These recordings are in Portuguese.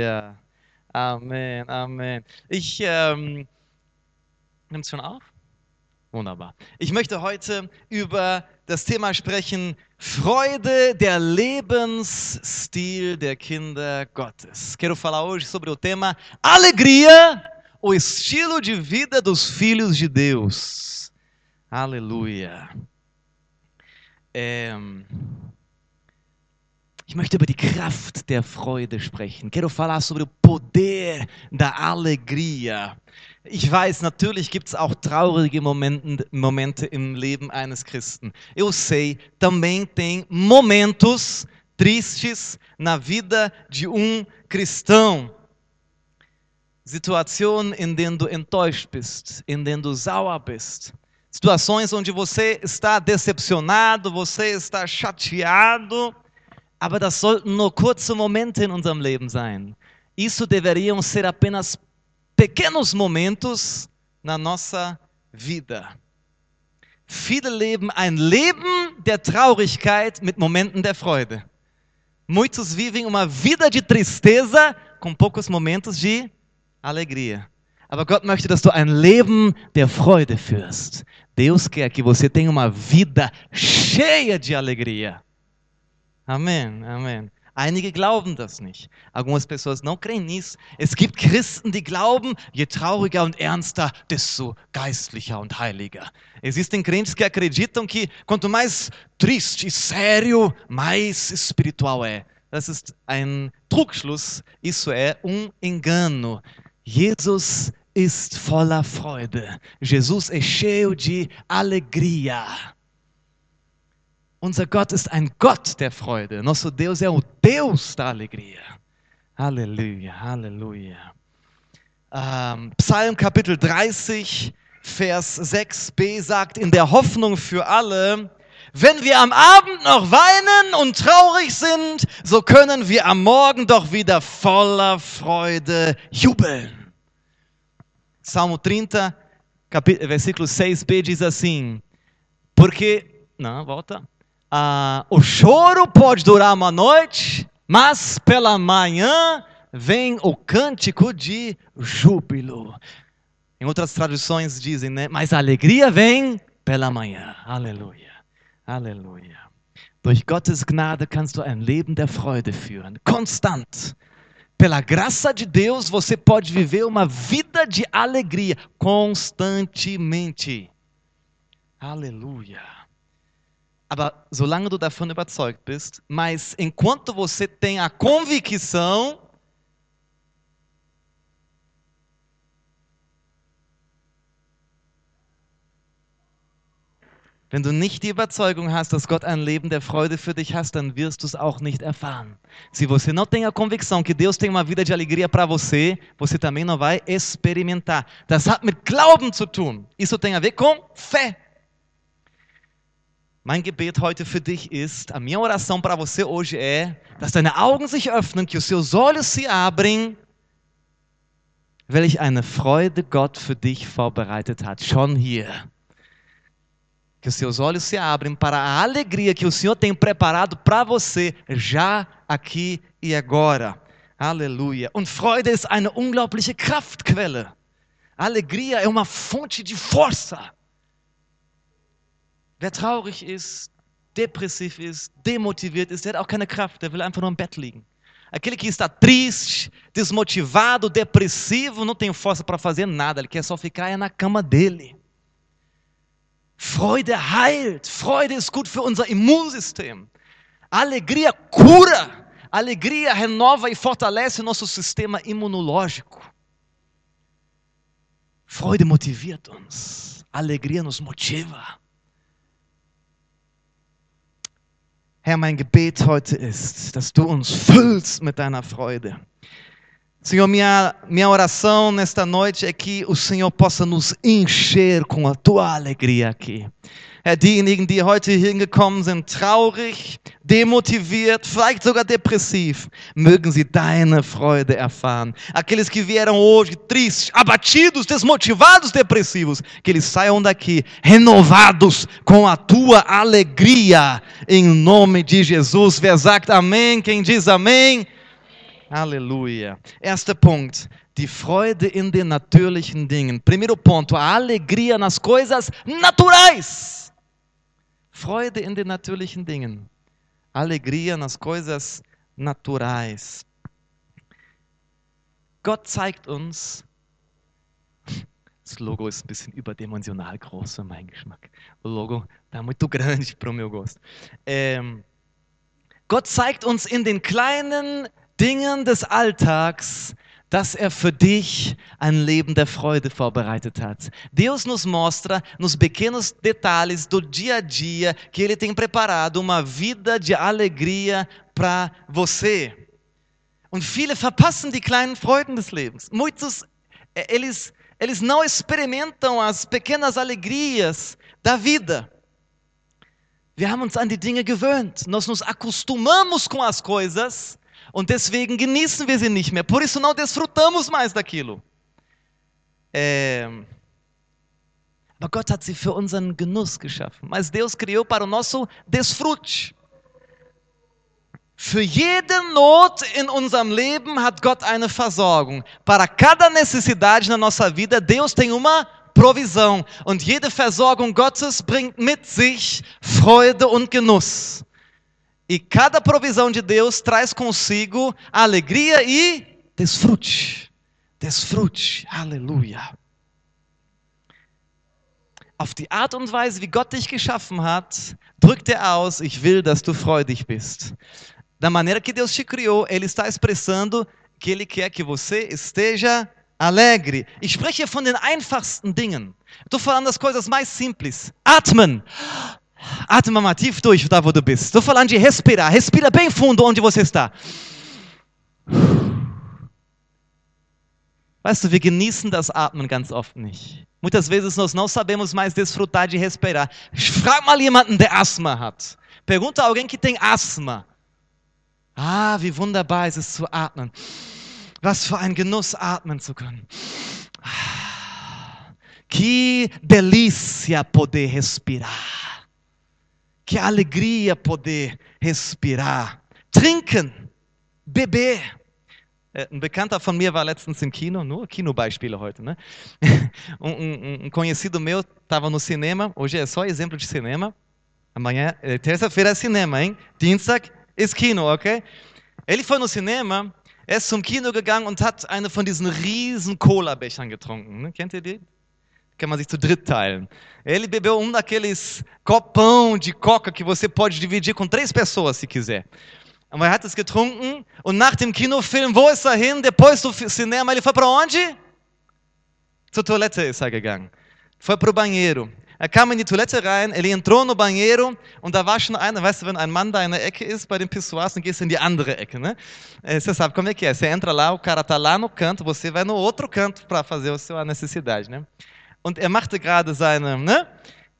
Ja. Amen, Amen. Ich, ähm, nimmt es schon auf? Wunderbar. Ich möchte heute über das Thema sprechen, Freude, der Lebensstil der Kinder Gottes. Quero falar hoje sobre o tema Alegria, o estilo de vida dos filhos de Deus. Aleluia. É, ich möchte über die Kraft der Freude sprechen. Quero falar sobre o poder da alegria. Ich weiß, natürlich gibt es auch traurige Momenten, Momente im Leben eines Christen. Eu sei, também tem momentos tristes na vida de um cristão. Situationen, in denen du enttäuscht bist, in denen du sauer bist. Situações onde você está decepcionado, você está chateado aber das sollten nur kurze Momente in unserem Leben sein. Isso deveriam ser apenas pequenos momentos na nossa vida. Viele leben ein Leben der Traurigkeit mit Momenten der Freude. Muitos vivem uma vida de tristeza com poucos momentos de alegria. Aber Gott möchte, dass du ein Leben der Freude führst. Deus quer que você tenha uma vida cheia de alegria. Amém, amém. Einige glauben das nicht. Algumas pessoas não creem nisso. Es gibt Christen, die glauben, je trauriger und ernster, desto geistlicher und heiliger. Existem crentes que acreditam que quanto mais triste e sério, mais espiritual é. Das ist ein Trugschluss. Isso é um engano. Jesus ist voller Freude. Jesus é cheio de alegria. Unser Gott ist ein Gott der Freude. Nosso Deus é o Deus da alegria. Aleluia, aleluia. Ähm, Psalm Kapitel 30, Vers 6b sagt, in der Hoffnung für alle, wenn wir am Abend noch weinen und traurig sind, so können wir am Morgen doch wieder voller Freude jubeln. Salmo 30, versículo 6b diz assim: Porque. Não, volta. Ah, o choro pode durar uma noite, mas pela manhã vem o cântico de júbilo. Em outras traduções dizem, né? Mas a alegria vem pela manhã. Aleluia. Aleluia. Durch Gottes Gnade kannst du ein Leben der Freude führen, konstant. Pela graça de Deus, você pode viver uma vida de alegria constantemente. Aleluia. Aber solange du davon überzeugt bist, mas enquanto você tem a convicção, Wenn du nicht die Überzeugung hast, dass Gott ein Leben der Freude für dich hast, dann wirst du es auch nicht erfahren. Se você não tem a convicção que Deus tem uma vida de alegria para você, você também não vai experimentar. Das hat mit Glauben zu tun. Isso tem a ver com fé. Mein Gebet heute für dich ist, a minha oração para você hoje é, dass deine Augen sich öffnen, que os seus olhos se abrem, welch eine Freude Gott für dich vorbereitet hat, schon hier. Que os seus olhos se abrem para a alegria que o Senhor tem preparado para você, já aqui e agora. Aleluia. Und Freude ist eine unglaubliche Kraftquelle. Alegria é uma fonte de força. Wer traurig ist, depressiv ist, demotiviert ist, der hat auch keine Kraft, der will einfach nur im Bett liegen. Aquele que está triste, desmotivado, depressivo, não tem força para fazer nada, ele quer só ficar na cama dele. Freude heilt, Freude ist gut für unser Immunsystem. Alegria cura, alegria renova e fortalece nosso sistema imunológico. Freude motiviert uns, alegria nos motiva. Herr, mein Gebet heute ist, dass du uns füllst mit deiner Freude. Senhor, minha, minha oração nesta noite é que o Senhor possa nos encher com a tua alegria aqui. Herr, diejenigen, die heute hingekommen sind, traurig, demotiviert, vielleicht sogar depressiv, mögen sie deine Freude erfahren. Aqueles que vieram hoje tristes, abatidos, desmotivados, depressivos, que eles saiam daqui renovados com a tua alegria, em nome de Jesus. Wer sagt Amém? Quem diz Amém? Aleluia. Erster Punkt, die Freude in den natürlichen Dingen. Primeiro ponto, a alegria nas coisas naturais. Freude in den natürlichen Dingen. Alegria nas coisas naturais. Gott zeigt uns, das Logo ist ein bisschen überdimensional groß für meinen Geschmack. O logo tá muito grande para meu gosto. Ähm, Gott zeigt uns in den kleinen Dingen des Alltags, dass er für dich ein Leben der Freude vorbereitet hat. Deus nos mostra nos pequenos detalhes do dia a dia que ele tem preparado uma vida de alegria para você. Und viele verpassen die kleinen Freuden des Lebens. Muitos eles eles não experimentam as pequenas alegrias da vida. Wir haben uns an die Dinge gewöhnt. Nós nos acostumamos com as coisas und deswegen genießen wir sie nicht mehr. Por isso não desfrutamos mais daquilo. É... Aber Gott hat sie für unseren Genuss geschaffen. Mas Deus criou para o nosso desfrute. Für jede Not in unserem Leben hat Gott eine Versorgung. Para cada necessidade na nossa vida, Deus tem uma provisão. Und jede Versorgung Gottes bringt mit sich Freude und Genuss. E cada provisão de Deus traz consigo alegria e desfrute. Desfrute. Aleluia. Auf die Art und Weise, wie Gott dich geschaffen hat, drückt er aus, ich will, dass du freudig bist. Da maneira que Deus te criou, Ele está expressando que Ele quer que você esteja alegre. Ich spreche von den einfachsten Dingen. Estou falando das coisas mais simples. Atmen. Atma mal tief durch, da wo du bist. Falando de respirar. Respira bem fundo onde você está. Weißt du, wir genießen das Atmen ganz oft nicht. Muitas vezes nós não sabemos mais desfrutar de respirar. Frag mal jemanden, der Asthma hat. Pergunta alguém que tem asma. Ah, wie wunderbar ist es zu atmen. Was für ein Genuss, atmen zu können. Que delícia poder respirar. Que alegria poder respirar. Trinken, beber. Ein Bekannter von mir war letztens im Kino, nur Kinobeispiele heute, né? Um, um, um conhecido meu estava no cinema, hoje é só exemplo de cinema. Amanhã, terça-feira é cinema, hein? Dienstag ist Kino, okay? Ele foi no cinema, er zum Kino gegangen und hat eine von diesen riesen Cola-Bechern getrunken. Ne? Kennt ihr die? Kann man sich zu dritt teilen. Ele bebeu um daqueles copão de coca que você pode dividir com três pessoas, se quiser. Aber er hat es getrunken und nach dem Kinofilm, wo ist er hin? Depois do cinema, ele foi para onde? Zur Toilette ist er gegangen. Foi para o banheiro. Er kam in die Toilette rein, ele entrou no banheiro und da war schon einer, weißt du, wenn ein Mann da in der Ecke ist bei den Pissoirs, dann gehst du in die andere Ecke, né? Você sabe como é que é. Você entra lá, o cara tá lá no canto, você vai no outro canto para fazer a sua necessidade, né? Und er machte gerade seine, né?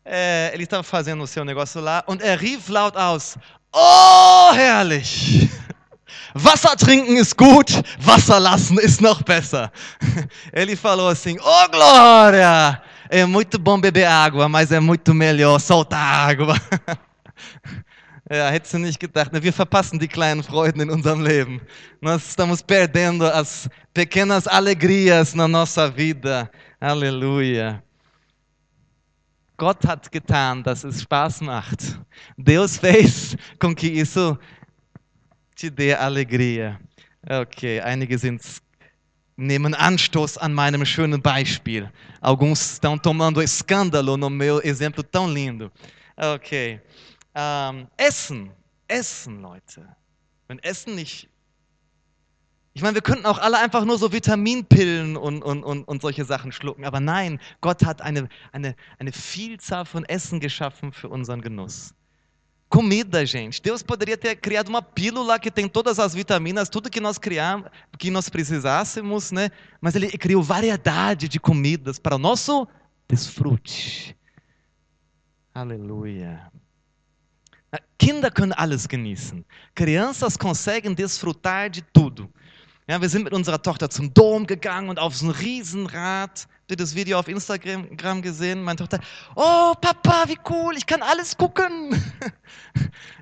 É, ele estava fazendo o seu negócio lá und er rief laut aus: Oh, herrlich! Wasser trinken ist gut, Wasser lassen ist noch besser. Ele falou assim: Oh, glória! É muito bom beber água, mas é muito melhor soltar água. Ja, hättest du nicht gedacht, wir verpassen die kleinen Freuden in unserem Leben. Nós estamos perdendo as pequenas alegrias na nossa vida. Aleluia. Gott hat getan, dass es Spaß macht. Deus fez com que isso te dê alegria. Ok, einige sind nehmen Anstoß an meinem schönen Beispiel. Alguns estão tomando escândalo no meu exemplo tão lindo. Ok. Um, Essen. Essen, Leute. Wenn Essen nicht. Ich meine, wir könnten auch alle einfach nur so Vitaminpillen und, und, und, und solche Sachen schlucken. Aber nein, Gott hat eine, eine, eine Vielzahl von Essen geschaffen für unseren Genuss. Comida, gente. Deus poderia ter criado uma pílula que tem todas as vitaminas, tudo que nós criamos, que nós precisássemos, né? Mas ele criou variedade de comidas para o nosso desfrute. Aleluia. Kinder können alles genießen. Crianças conseguem desfrutar de tudo. Ja, wir sind mit unserer Tochter zum Dom gegangen und auf so ein Riesenrad Habt ihr das Video auf Instagram gesehen? Meine Tochter, oh Papa, wie cool, ich kann alles gucken.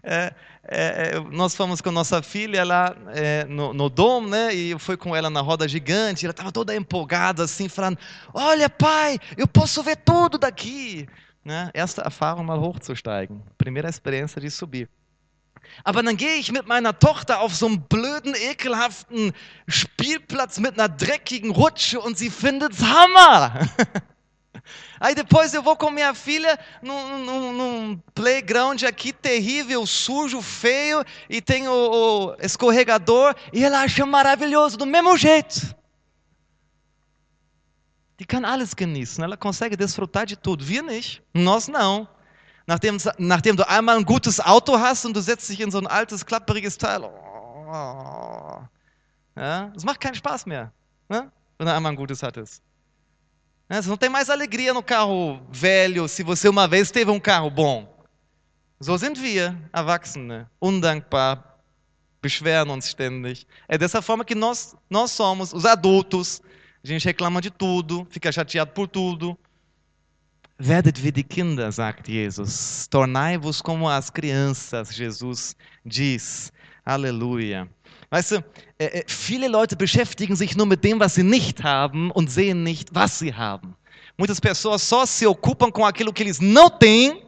é, é, nós fomos com nossa filha lá é, no, Dom, né? E fui com ela na roda gigante. Ela estava toda empolgada, assim, falando: Olha, pai, eu posso ver tudo daqui. Né? Erste Erfahrung, mal hochzusteigen. Primeira experiência de subir. Aber dann gehe ich mit meiner Tochter auf so einen blöden, ekelhaften Spielplatz mit einer dreckigen Rutsche und sie findet's Hammer. Aí depois eu vou com minha filha num, num, num, playground aqui terrível, sujo, feio, e tem o, o escorregador, e ela acha maravilhoso, do mesmo jeito. Die kann alles genießen, ela consegue desfrutar de tudo. Wir nicht, nós não. Nachdem, nachdem du einmal ein gutes Auto hast und du setzt dich in so ein altes, klapperiges Teil, oh, ja, es macht keinen Spaß mehr, wenn du einmal ein gutes hattest. Você não tem mais alegria no carro velho se você uma vez teve um carro bom. So sind wir, Erwachsene, undankbar, beschweren uns ständig. É dessa forma que nós, nós somos, os adultos. A gente reclama de tudo, fica chateado por tudo. Werdet wie die Kinder, sagt Jesus. Tornai-vos como as crianças, Jesus diz. Aleluia. Weißt du, äh, viele Leute beschäftigen sich nur mit dem, was sie nicht haben und sehen nicht, was sie haben. Muitas pessoas só se ocupam com aquilo que eles não têm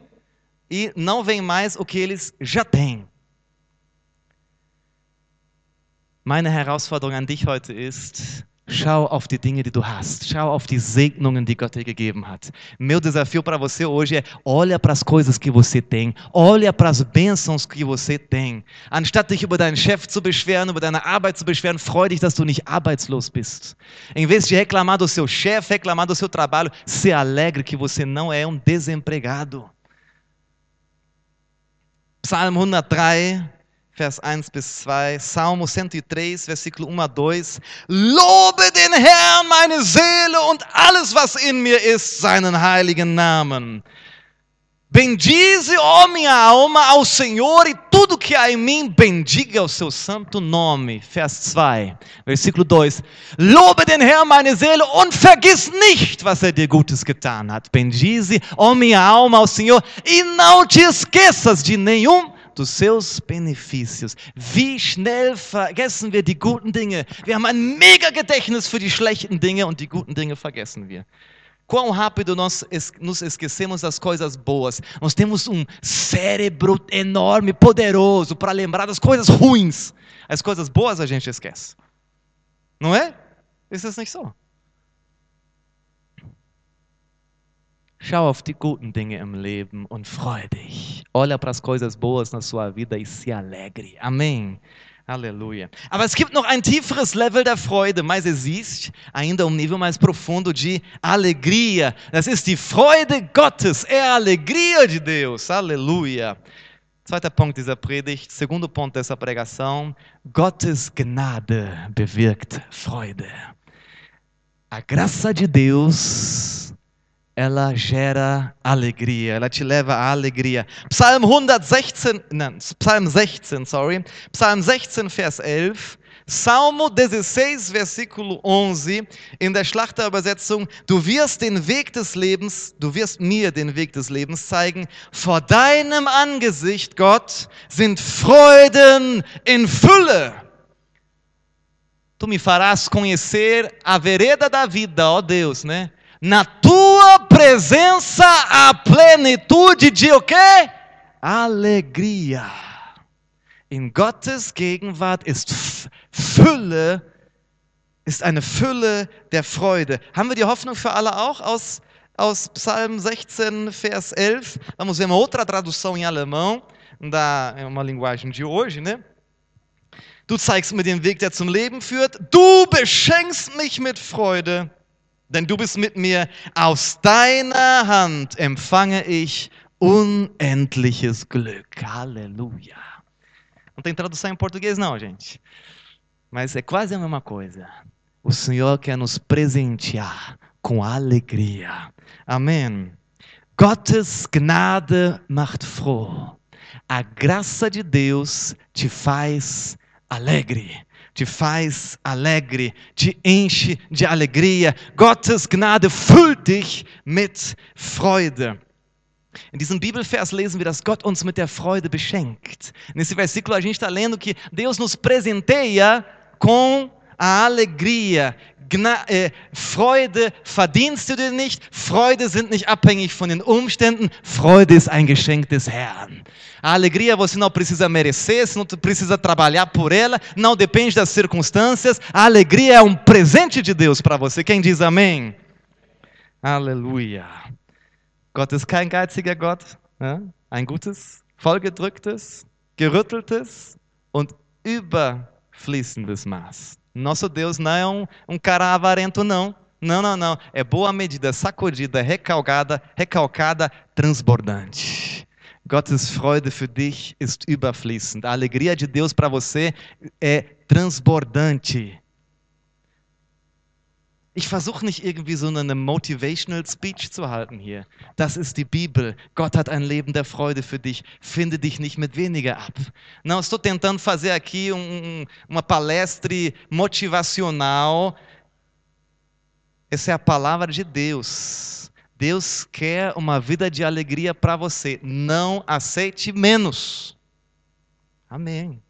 e não veem mais o que eles já têm. Meine Herausforderung an dich heute ist, Schau auf die Dinge, die du hast. Schau auf die Segnungen, die Gott dir gegeben hat. Meu desafio para você hoje é: olha para as coisas que você tem. Olha para as bênçãos que você tem. Anstatt dich über deinen Chef zu beschweren, über deine Arbeit zu beschweren, freu dich, dass du nicht arbeitslos bist. Em vez de reclamar do seu chefe, reclamar do seu trabalho, se alegre que você não é um desempregado. Psalm 103, Vers 1 bis 2, Salmo 103, Versículo 1 a 2. Lobe den Herrn, meine Seele und alles, was in mir ist, seinen heiligen Namen. Bendize, ó minha alma, ao Senhor e tudo que há em mim, bendiga o seu santo nome. Vers 2, Versículo 2. Lobe den Herrn, meine Seele, und vergiss nicht, was er dir Gutes getan hat. Bendize, ó minha alma, ao Senhor e não te esqueças de nenhum dos seus benefícios. Wie schnell vergessen wir die guten Dinge? Wir haben ein mega Gedächtnis für die schlechten Dinge und die guten Dinge vergessen wir. Quão rápido nós nos esquecemos das coisas boas. Nós temos um cérebro enorme, poderoso para lembrar das coisas ruins. As coisas boas a gente esquece. Não é? Ist das nicht so? Schau auf die guten Dinge im Leben und freue dich. Olha para as coisas boas na sua vida e se alegre. Amém. Aleluia. Aber es gibt noch ein tieferes Level der Freude, mas existe ainda um nível mais profundo de alegria. Das ist die Freude Gottes, é a alegria de Deus. Aleluia. Zweiter Punkt dieser Predigt, segundo ponto dessa pregação, Gottes Gnade bewirkt Freude. A graça de Deus ela gera alegria, ela te leva à alegria. Psalm 116, nein, Psalm 16, sorry. Psalm 16, Vers 11. Salmo 16, Versículo 11, in der Schlachterübersetzung, du wirst den Weg des Lebens, du wirst mir den Weg des Lebens zeigen. Vor deinem Angesicht, Gott, sind Freuden in Fülle. Tu me farás conhecer a vereda da vida, ó Deus, né? Na tua presença a plenitude de o quê? Alegria. In Gottes Gegenwart ist Fülle, ist eine Fülle der Freude. Haben wir die Hoffnung für alle auch aus, aus Psalm 16, Vers 11? Vamos ver uma outra tradução em alemão, da, é uma linguagem de hoje, né? Du zeigst mir den Weg, der zum Leben führt. Du beschenkst mich mit Freude denn du bist mit mir. Aus deiner Hand empfange ich unendliches Glück. Aleluia. Não tem tradução em português, não, gente. Mas é quase a mesma coisa. O Senhor quer nos presentear com alegria. Amém. Gottes Gnade macht froh. A graça de Deus te faz alegre. Te faz alegre, te enche de alegria. Gottes Gnade füllt dich mit Freude. In diesem Bibelvers lesen wir, dass Gott uns mit der Freude beschenkt. Nesse versículo a gente está lendo que Deus nos presenteia com a alegria. Gna äh, Freude verdienst du dir nicht. Freude sind nicht abhängig von den Umständen. Freude ist ein Geschenk des Herrn. A alegria você não precisa merecer, você não precisa trabalhar por ela, não depende das circunstâncias. A alegria é um presente de Deus para você. Quem diz amém? Aleluia. Gott ist kein geiziger Gott, ja? ein gutes, vollgedrücktes, gerütteltes und überfließendes Maß. Nosso Deus não é um, um cara avarento, não. Não, não, não. É boa medida, sacudida, recalcada, recalcada, transbordante. Gottes Freude für dich ist überfließend. A alegria de Deus para você é transbordante. Ich versuche nicht irgendwie so eine motivational speech zu halten hier. Das ist die. Gott hat Leben der Freude für dich. Finde dich nicht mit weniger ab. Não estou tentando fazer aqui um, uma palestra motivacional. Essa é a palavra de Deus. Deus quer uma vida de alegria para você. Não aceite menos. Amém.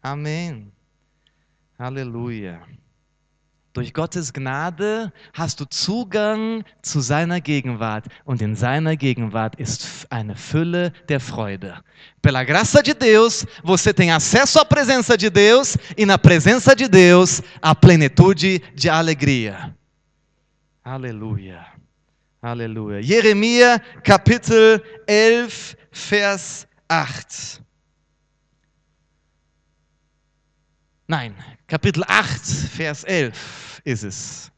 Amém. Aleluia. Durch Gottes Gnade hast du Zugang zu seiner Gegenwart und in seiner Gegenwart ist eine Fülle der Freude. Pela graça de Deus, você tem acesso à presença de Deus e na presença de Deus a plenitude de alegria. Aleluia. Aleluia. Jeremia Kapitel 11 Vers 8. Nein, Kapitel 8, Vers 11 ist es.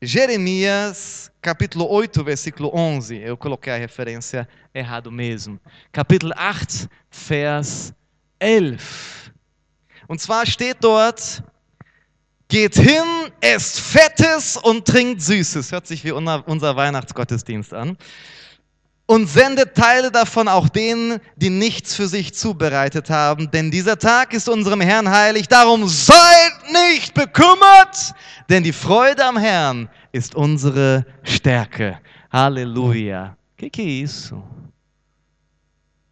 Jeremias, capítulo 8, versículo 11. Eu coloquei a referência errado mesmo. Capítulo 8, Vers 11. Und zwar steht dort, geht hin, esst Fettes und trinkt Süßes. Hört sich wie unser Weihnachtsgottesdienst an und sendet Teile davon auch denen, die nichts für sich zubereitet haben. Denn dieser Tag ist unserem Herrn heilig. Darum seid nicht bekümmert, denn die Freude am Herrn ist unsere Stärke. Aleluia. Que que é isso?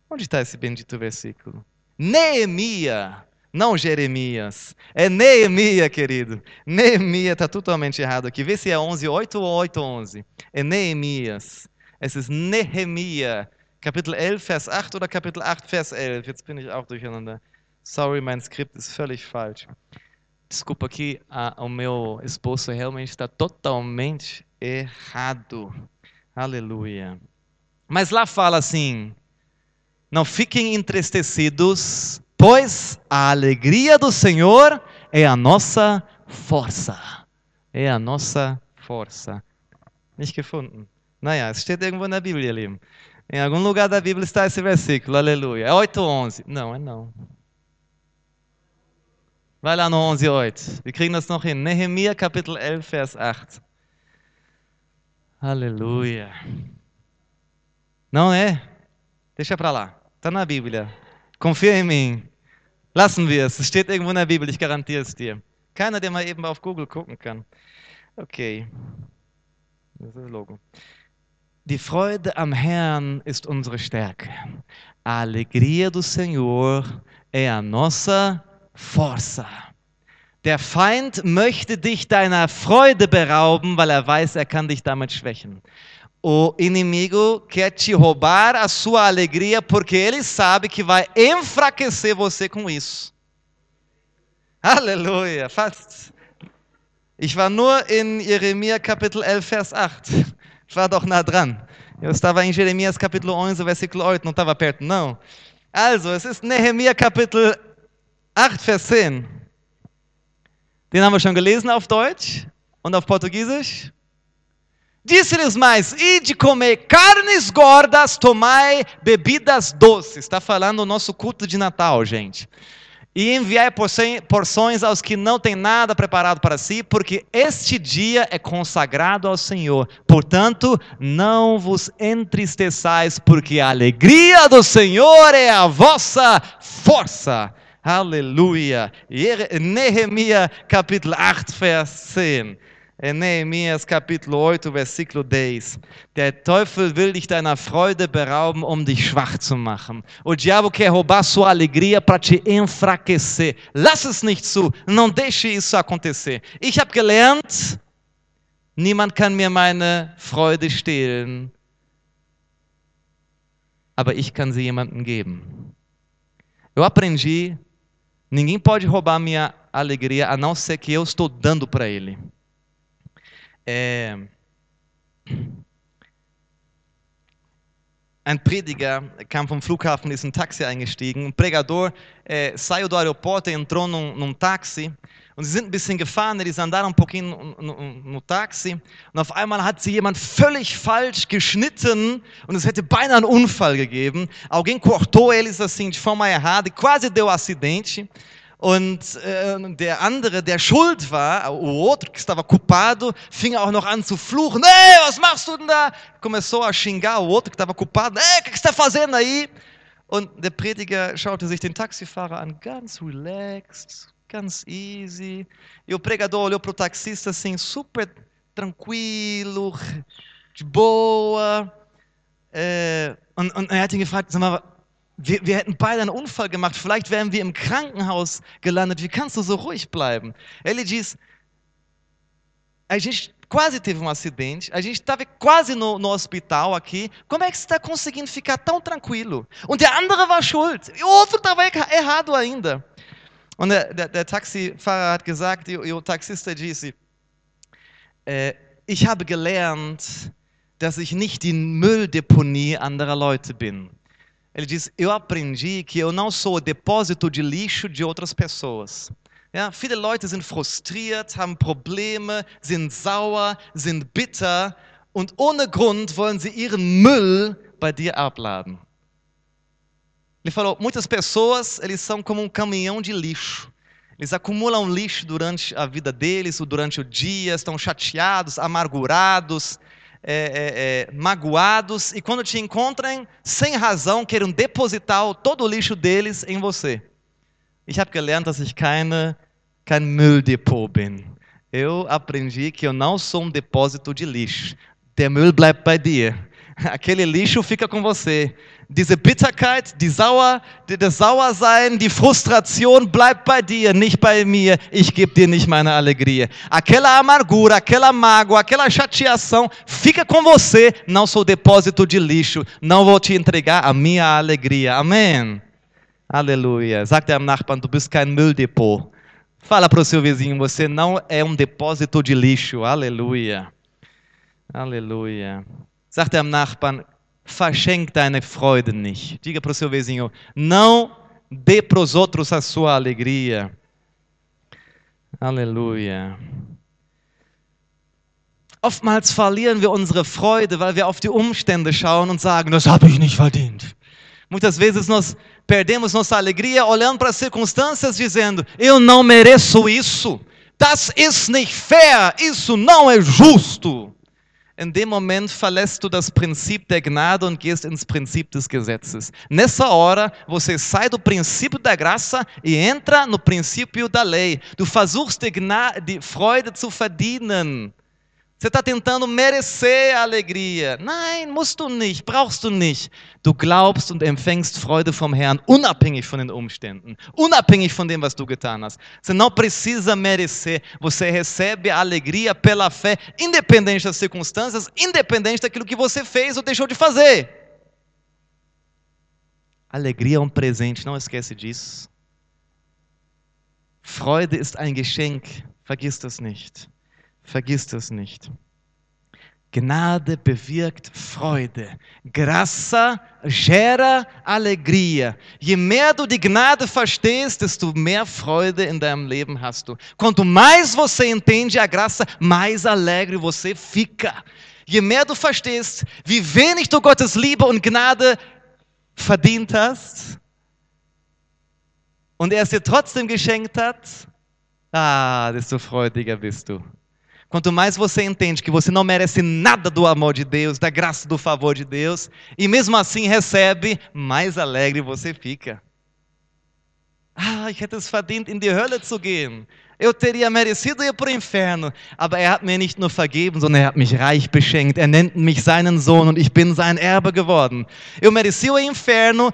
Onde está esse bendito versículo? Neemia, não Jeremias. É Neemia, querido. Neemia está totalmente errado aqui. Vê se é 11:8 ou 8:11. É Neemias. Es ist Nehemia, Kapitel 11, Vers 8 oder Kapitel 8, Vers 11. Jetzt bin ich auch durcheinander. Sorry, mein Skript ist völlig falsch. Desculpa que a, o meu esposo realmente está totalmente errado. Aleluia. Mas lá fala assim: Não fiquem entristecidos, pois a alegria do Senhor é a nossa força. É a nossa força. Nicht gefunden. Naja, es steht irgendwo in der Bibel, ihr Lieben. Em algum lugar da Bíblia está esse versículo, aleluia. É 8,11. Não, é não. Vai lá no 11,8. Wir kriegen das noch hin. Nehemia, Kapitel 11, Vers 8. Aleluia. Não é? Deixa para lá. Está na Bíblia. Confia em mim. Lassen wir es. Es steht irgendwo in der Bibel, ich garantiere es dir. Keiner, der mal eben auf Google gucken kann. Okay. Das ist das Logo. Die Freude am Herrn ist unsere Stärke. A alegria do Senhor é a nossa força. Der Feind möchte dich deiner Freude berauben, weil er weiß, er kann dich damit schwächen. O inimigo quer te roubar a sua alegria porque ele sabe que vai enfraquecer você com isso. Aleluia. Fast. Ich war nur in Jeremia Kapitel 11, Vers 8. War doch nah dran. Eu estava em Jeremias capítulo 11, versículo 8, não estava perto, não. Also, es ist Nehemia Kapitel 8, Vers 10. Den haben wir schon gelesen auf Deutsch und auf Portugiesisch. Disse-lhes mais: Ide comer carnes gordas, tomai bebidas doces. Está falando o nosso culto de Natal, gente e enviai porções aos que não têm nada preparado para si, porque este dia é consagrado ao Senhor. Portanto, não vos entristeçais, porque a alegria do Senhor é a vossa força. Halleluja. Nehemia Kapitel 8, Vers 10. Em Neemias capítulo 8, versículo 10. Der Teufel will dich deiner Freude berauben, um dich schwach zu machen. O diabo quer roubar sua alegria para te enfraquecer. Lass es nicht zu. Não deixe isso acontecer. Ich habe gelernt, niemand kann mir meine Freude stehlen, aber ich kann sie jemandem geben. Eu aprendi, ninguém pode roubar minha alegria a não ser que eu estou dando para ele. É... Ein Prediger kam vom Flughafen, ist in ein Taxi eingestiegen. Um pregador é, saiu do aeroporto entrou num, num táxi. Und sie sind ein bisschen gefahren, eles andaram um pouquinho no, no, táxi. Und auf einmal hat sie jemand völlig falsch geschnitten und es hätte beinahe einen Unfall gegeben. Alguém cortou eles assim de forma errada e quase deu acidente. Und äh, der andere, der schuld war, o outro que estava culpado, fing auch noch an zu fluchen. Ei, was machst du denn da? Começou a xingar o outro que estava culpado. Ei, o que você está fazendo aí? Und der Prediger schaute sich den Taxifahrer an, ganz relaxed, ganz easy. E o pregador olhou para o taxista assim, super tranquilo, de boa. Äh, und, und er hat ihn gefragt, sag mal, wir, wir hätten beide einen Unfall gemacht, vielleicht wären wir im Krankenhaus gelandet. Wie kannst du so ruhig bleiben? Ele diz: a gente quase teve um acidente, a gente estava quase no, no, hospital aqui. Como é que você está conseguindo ficar tão tranquilo? Und der andere war schuld. O outro estava errado ainda. Und der, der, der Taxifahrer hat gesagt, e taxista disse: äh, Ich habe gelernt, dass ich nicht die Mülldeponie anderer Leute bin. Ele diz: Eu aprendi que eu não sou o depósito de lixo de outras pessoas. Ja, viele Leute sind frustriert, haben Probleme, sind sauer, sind bitter und ohne Grund wollen sie ihren Müll bei dir abladen. Ele falou: muitas pessoas eles são como um caminhão de lixo. Eles acumulam lixo durante a vida deles, durante o dia, estão chateados, amargurados, é, é, é, magoados e quando te encontram sem razão, querem depositar todo o lixo deles em você. Ich habe gelernt, dass ich keine, kein Mülldepot bin. Eu aprendi que eu não sou um depósito de lixo. Der Müll bleibt bei dir. Aquele lixo fica com você. Diese Bitterkeit, die Sauer, das Sauersein, die Frustration bleibt bei dir, nicht bei mir. Ich gebe dir nicht meine alegria. Aquela amargura, aquela mágoa, aquela chateação fica com você. Não sou depósito de lixo. Não vou te entregar a minha alegria. Amém. Aleluia. Sagt am Nachbarn, du bist kein Mülldepot. Fala para o seu vizinho, você não é um depósito de lixo. Aleluia. Aleluia. Sagt am Nachbarn, Verschenk deine Freude nicht. Diga para o seu vizinho, não dê para os outros a sua alegria. Aleluia. Oftmals verlieren wir unsere Freude, weil wir auf die Umstände schauen und sagen, das habe ich nicht verdient. Muitas vezes nós perdemos nossa alegria olhando para as circunstâncias, dizendo: Eu não mereço isso. Das ist nicht fair. Isso não é justo. In dem Moment verlässt du das Prinzip der Gnade und gehst ins Prinzip des Gesetzes. Nessa hora, você sai do princípio da graça e entra no princípio da lei. Du versuchst die, Gnade, die Freude zu verdienen. Você está tentando merecer a alegria. Nein, musst du nicht, brauchst du nicht. Du glaubst und empfängst Freude vom Herrn, unabhängig von den Umständen, unabhängig von dem, was du getan hast. Você não precisa merecer. Você recebe a alegria pela fé, independente das circunstâncias, independente daquilo que você fez ou deixou de fazer. Alegria é um presente, não esquece disso. Freude ist ein Geschenk, vergiss das nicht. Vergiss das nicht. Gnade bewirkt Freude. Graça gera alegria. Je mehr du die Gnade verstehst, desto mehr Freude in deinem Leben hast du. Quanto mais você entende a graça, mais alegre você fica. Je mehr du verstehst, wie wenig du Gottes Liebe und Gnade verdient hast und er es dir trotzdem geschenkt hat, ah, desto freudiger bist du. Quanto mais você entende que você não merece nada do amor de Deus, da graça do favor de Deus, e mesmo assim recebe, mais alegre você fica. Ah, ich hätte es verdient, in die Hölle zu gehen. Eu teria merecido ir para o inferno. Aber er hat mir nicht nur vergeben, sondern er hat mich reich beschenkt. Er nennt mich seinen Sohn und ich bin sein Erbe geworden. Eu mereci o inferno,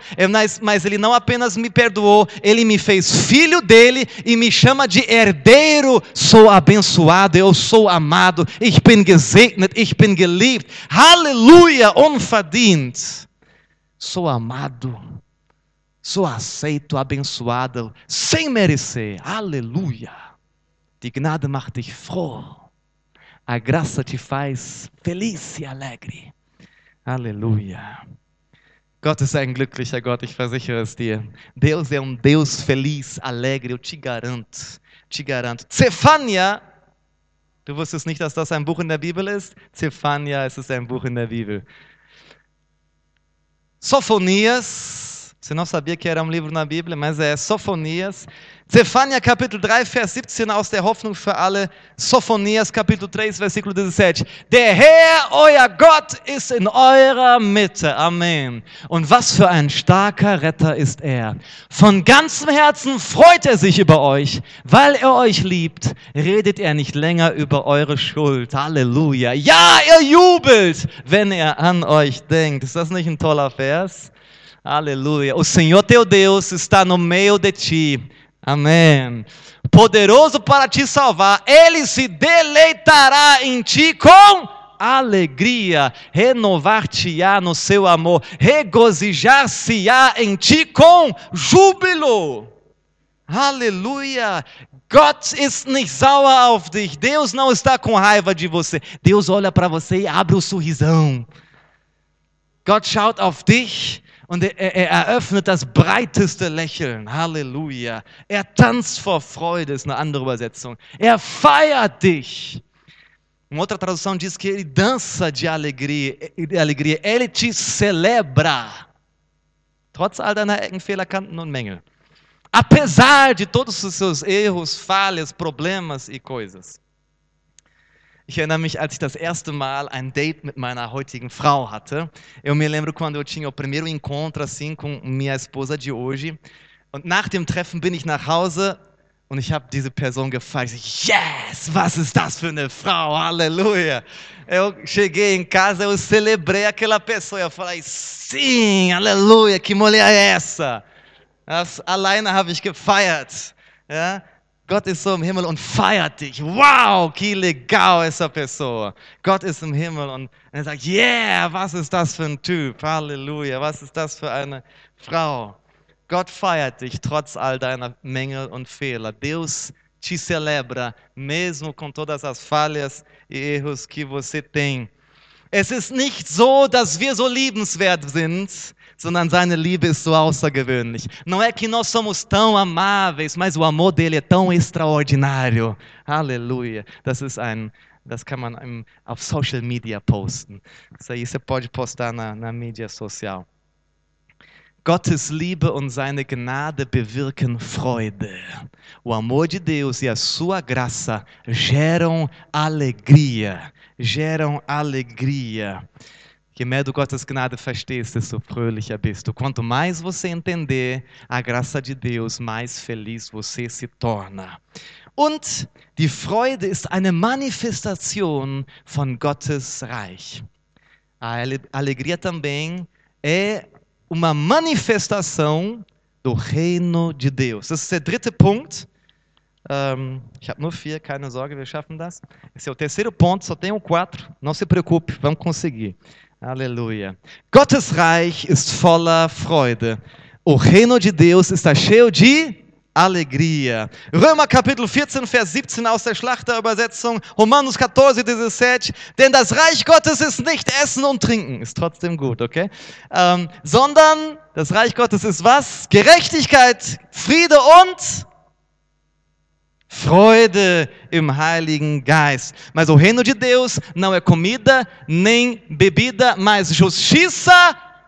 mas, ele não apenas me perdoou, ele me fez filho dele e me chama de herdeiro. Sou abençoado, eu sou amado, ich bin gesegnet, ich bin geliebt. Halleluja, unverdient. Sou amado, sou aceito, abençoado, sem merecer. Aleluia. Die Gnade macht dich froh. A graça te faz feliz e alegre. Aleluia. Gott ist ein glücklicher Gott, ich versichere es dir. Deus é um Deus feliz, alegre, eu te garanto. Te garanto. Zephania, du wusstest nicht, dass das ein Buch in der Bibel ist? Zephania, es ist ein Buch in der Bibel. Sofonias, você não sabia que era um livro na Bíblia, mas é Sofonias. Zephania Kapitel 3, Vers 17 aus der Hoffnung für alle. Sophonias Kapitel 3, Versículo 17. Der Herr, euer Gott, ist in eurer Mitte. Amen. Und was für ein starker Retter ist er. Von ganzem Herzen freut er sich über euch. Weil er euch liebt, redet er nicht länger über eure Schuld. Halleluja. Ja, er jubelt, wenn er an euch denkt. Ist das nicht ein toller Vers? Aleluia. O Senhor teu Deus está no meio de ti. Amém. Poderoso para te salvar, ele se deleitará em ti com alegria, renovar-te-á no seu amor, regozijar-se-á em ti com júbilo. Aleluia! Gott ist nicht sauer auf dich. Deus não está com raiva de você. Deus olha para você e abre o sorrisão. Gott schaut auf dich und er, er, eröffnet das breiteste Lächeln. Halleluja. Er tanzt vor Freude, ist eine andere Übersetzung. Er feiert dich. Uma outra tradução diz que ele dança de alegria, de alegria. Ele te celebra. Trotz all deiner Ecken, Fehler, Kanten und Mängel. Apesar de todos os seus erros, falhas, problemas e coisas. Ich erinnere mich, als ich das erste Mal ein Date mit meiner heutigen Frau hatte. Eu me lembro quando eu tinha o primeiro encontro assim com minha esposa de hoje. Und nach dem Treffen bin ich nach Hause und ich habe diese Person gefragt. Ich, yes, was ist das für eine Frau? Aleluia. Eu cheguei em casa, eu celebrei aquela pessoa. Eu falei, sim, aleluia, que mulher é essa? Das alleine habe ich gefeiert. Ja? Gott ist so im Himmel und feiert dich. Wow, que legal essa pessoa. Gott ist im Himmel und er sagt, yeah, was ist das für ein Typ? Halleluja, was ist das für eine Frau? Gott feiert dich trotz all deiner Mängel und Fehler. Deus te celebra, mesmo com todas as falhas e erros que você tem. Es ist nicht so, dass wir so liebenswert sind, sondern seine Liebe ist so außergewöhnlich. Não é que nós somos tão amáveis, mas o amor dele é tão extraordinário. Aleluia. Das ist ein das kann man im, auf Social Media posten. Isso aí você pode postar na, na mídia social. Gottes Liebe und seine Gnade bewirken Freude. O amor de Deus e a sua graça geram alegria. Geram alegria. Je mehr du Gottes Gnade verstehst, desto fröhlicher bist du. Quanto mais você entender a graça de Deus, mais feliz você se torna. Und die Freude ist eine Manifestation von Gottes Reich. A alegria também é uma manifestação do reino de Deus. Das ist der dritte Punkt. Um, ich habe nur vier, keine Sorge, wir schaffen das. Esse é o terceiro ponto, só tenho quatro. Não se preocupe, vamos conseguir. Aleluia. Gottes Reich ist voller Freude. O reino de Deus está cheio de alegria. Römer Kapitel 14, Vers 17 aus der Schlachterübersetzung, Romanus 14, 17. Denn das Reich Gottes ist nicht Essen und Trinken, ist trotzdem gut, okay? Ähm, sondern das Reich Gottes ist was? Gerechtigkeit, Friede und Freude im Heiligen Geist. Mas o reino de Deus não é comida nem bebida, mas justiça,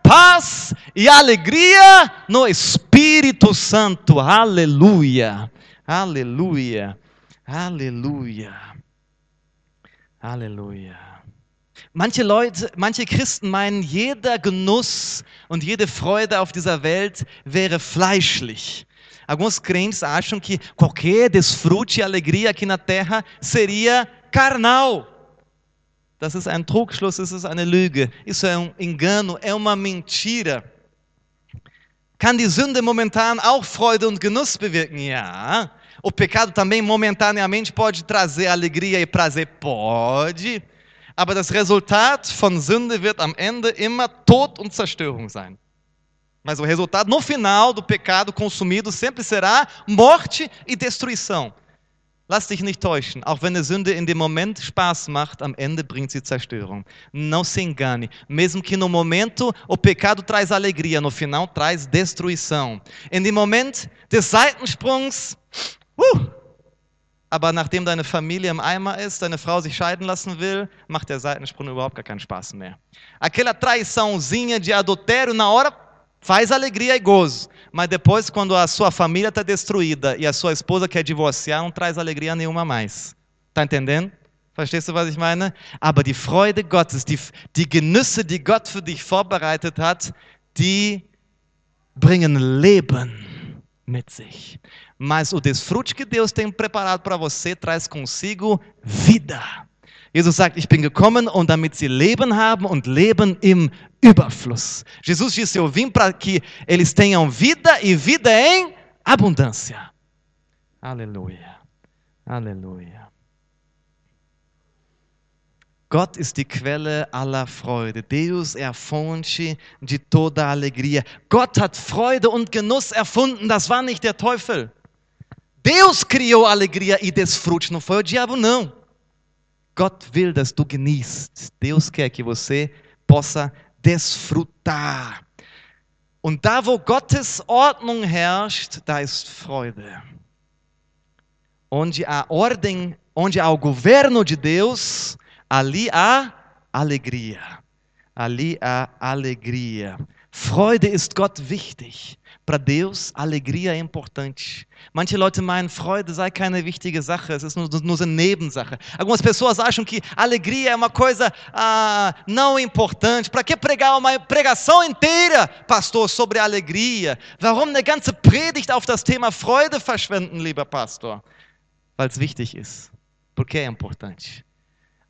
paz e alegria no Espírito Santo. Aleluia. Aleluia. Aleluia. Aleluia. Manche Leute, manche Christen meinen, jeder Genuss und jede Freude auf dieser Welt wäre fleischlich. Alguns crentes acham que qualquer desfrute e alegria aqui na terra seria carnal. Das ist ein Trugschluss, das ist eine Lüge. Isso é um engano, é uma mentira. Kann die Sünde momentan auch Freude und Genuss bewirken? Ja. O pecado também momentaneamente pode trazer alegria e prazer? Pode. Aber das Resultat von Sünde wird am Ende immer Tod und Zerstörung sein. Mas o resultado no final do pecado consumido sempre será morte e destruição. Lass dich nicht täuschen, auch wenn eine Sünde in dem Moment Spaß macht, am Ende bringt sie Zerstörung. Não se engane, mesmo que no momento o pecado traz alegria, no final traz destruição. In dem Moment des Seitensprungs, uh, aber nachdem deine Familie im Eimer ist, deine Frau sich scheiden lassen will, macht der Seitensprung überhaupt gar keinen Spaß mehr. Aquela traiçãozinha de adultério na hora faz alegria e gozo. Mas depois, quando a sua família está destruída e a sua esposa quer divorciar, não traz alegria nenhuma mais. Está entendendo? Verstehst du, was ich meine? Aber die Freude Gottes, die, die Genüsse, die Gott für dich vorbereitet hat, die bringen Leben mit sich. Mas o desfrute que Deus tem preparado para você traz consigo vida. Jesus sagt, ich bin gekommen, um damit sie Leben haben und Leben im Überfluss. Jesus disse, eu vim para que eles tenham vida e vida em abundância. Aleluia. Aleluia. Gott ist die Quelle aller Freude. Deus a fonte de toda alegria. Gott hat Freude und Genuss erfunden. Das war nicht der Teufel. Deus criou alegria e desfrute, não foi o diabo, não. Gott will, dass du genießt. Deus quer que você possa desfrutar. Und da, wo Gottes Ordnung herrscht, da ist Freude. Onde há ordem, onde há o governo de Deus, ali há alegria. Ali há alegria. Freude ist Gott wichtig. Para Deus, alegria é importante. Manche Leute meinen, Freude sei keine wichtige Sache, es ist nur, nur eine Nebensache. Algumas pessoas acham que alegria é uma coisa ah, não importante. Para que pregar uma pregação inteira, pastor, sobre alegria? Warum eine ganze Predigt auf das Thema Freude verschwenden, lieber Pastor? Weil es wichtig ist. Porque é importante.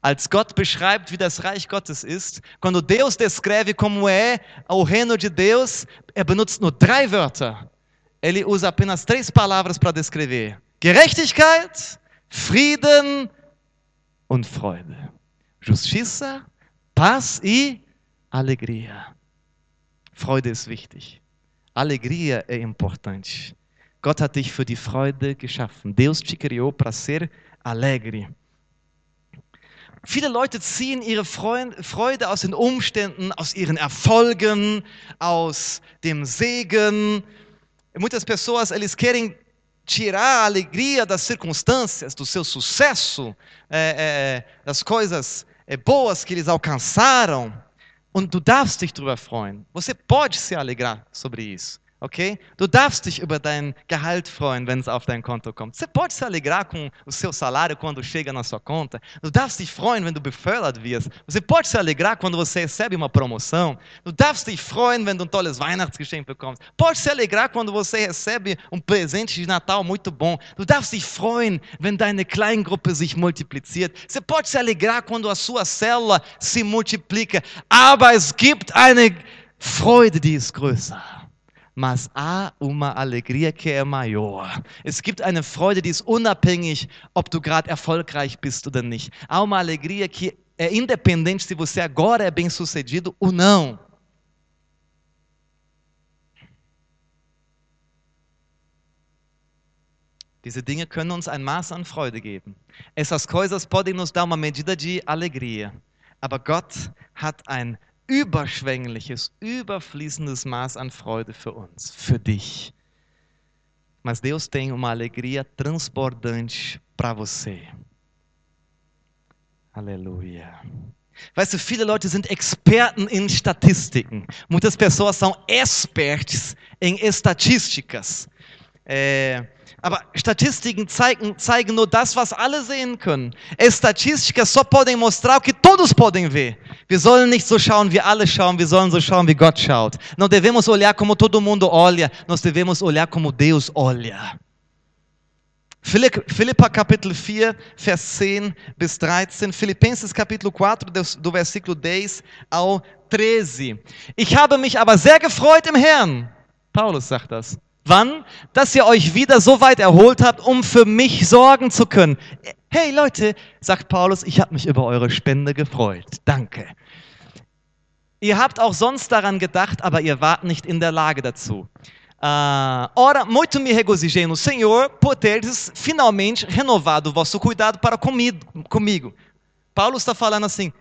Als Gott beschreibt, wie das Reich Gottes ist, quando Deus descreve como é o reino de Deus, er benutzt nur drei Wörter. Ele usa apenas três palavras para descrever: Gerechtigkeit, Frieden und Freude. Justiça, paz e alegria. Freude ist wichtig. Alegria é importante. Gott hat dich für die Freude geschaffen. Deus te criou para ser alegre. Viele Leute ziehen ihre Freude aus den Umständen, aus ihren Erfolgen, aus dem Segen. Muitas pessoas eles querem tirar a alegria das circunstâncias, do seu sucesso, é, é, das coisas é, boas que eles alcançaram. Und du darfst dich darüber freuen. Você pode se alegrar sobre isso. Ok? Tu darfst dich über dein Gehalt freuen, wenn es auf dein Konto kommt. Você pode se alegrar com o seu salário quando chega na sua conta. Du darfst dich freuen, wenn du befördert wirst. Você pode se alegrar quando você recebe uma promoção. Du darfst dich freuen, wenn du um tolles Weihnachtsgeschenk bekommst. Pode se alegrar quando você recebe um presente de Natal muito bom. Du darfst dich freuen, wenn deine Kleingruppe sich multipliziert. Você pode se alegrar quando a sua célula se multiplica. Aber es gibt eine Freude, die ist größer mas há uma alegria que é maior. Es gibt eine Freude, die ist unabhängig, ob du gerade erfolgreich bist oder nicht. Há uma alegria que é independente se você agora é bem-sucedido ou não. Diese Dinge können uns ein Maß an Freude geben. Essas coisas podem nos dar uma medida de alegria. Aber Gott hat ein überschwängliches, überfließendes Maß an Freude für uns, für dich. Mas Deus tem uma alegria transbordante para você. Aleluia. Weißt du, viele Leute sind Experten in Statistiken. Muitas pessoas são experts em estatísticas. É, aber Statistiken zeigen, zeigen nur das, was alle sehen können. Estatísticas só podem mostrar o que todos podem ver. Wir sollen nicht so schauen, wie alle schauen, wir sollen so schauen, wie Gott schaut. Não devemos olhar como todo mundo olha, nós devemos olhar como Deus olha. Philippa Kapitel 4, Vers 10 bis 13, Filipenses Kapitel 4, do versículo 10 ao 13. Ich habe mich aber sehr gefreut im Herrn. Paulus sagt das. Wann? Dass ihr euch wieder so weit erholt habt, um für mich sorgen zu können. Hey Leute, sagt Paulus, ich habe mich über eure Spende gefreut. Danke. Ihr habt auch sonst daran gedacht, aber ihr wart nicht in der Lage dazu. Uh, ora, muito me regozijei no Senhor por teres finalmente renovado o vosso cuidado para comigo. Paulo está falando assim: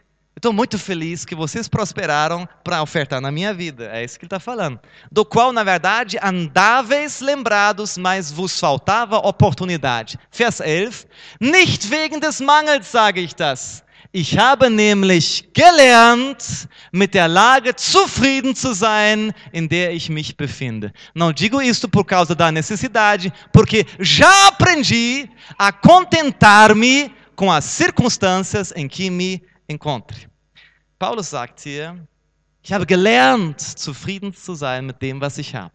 estou muito feliz que vocês prosperaram para ofertar na minha vida. É isso que ele está falando. Do qual, na verdade, andáveis lembrados, mas vos faltava oportunidade. Vers 11. Nicht wegen des Mangels sage ich das. Ich habe nämlich gelernt, mit der Lage zufrieden zu sein, in der ich mich befinde. Não digo isto por causa da necessidade, porque já aprendi a contentar-me com as circunstâncias em que me encontre. Paulo sagt hier, ich habe gelernt, zufrieden zu sein mit dem, was ich habe.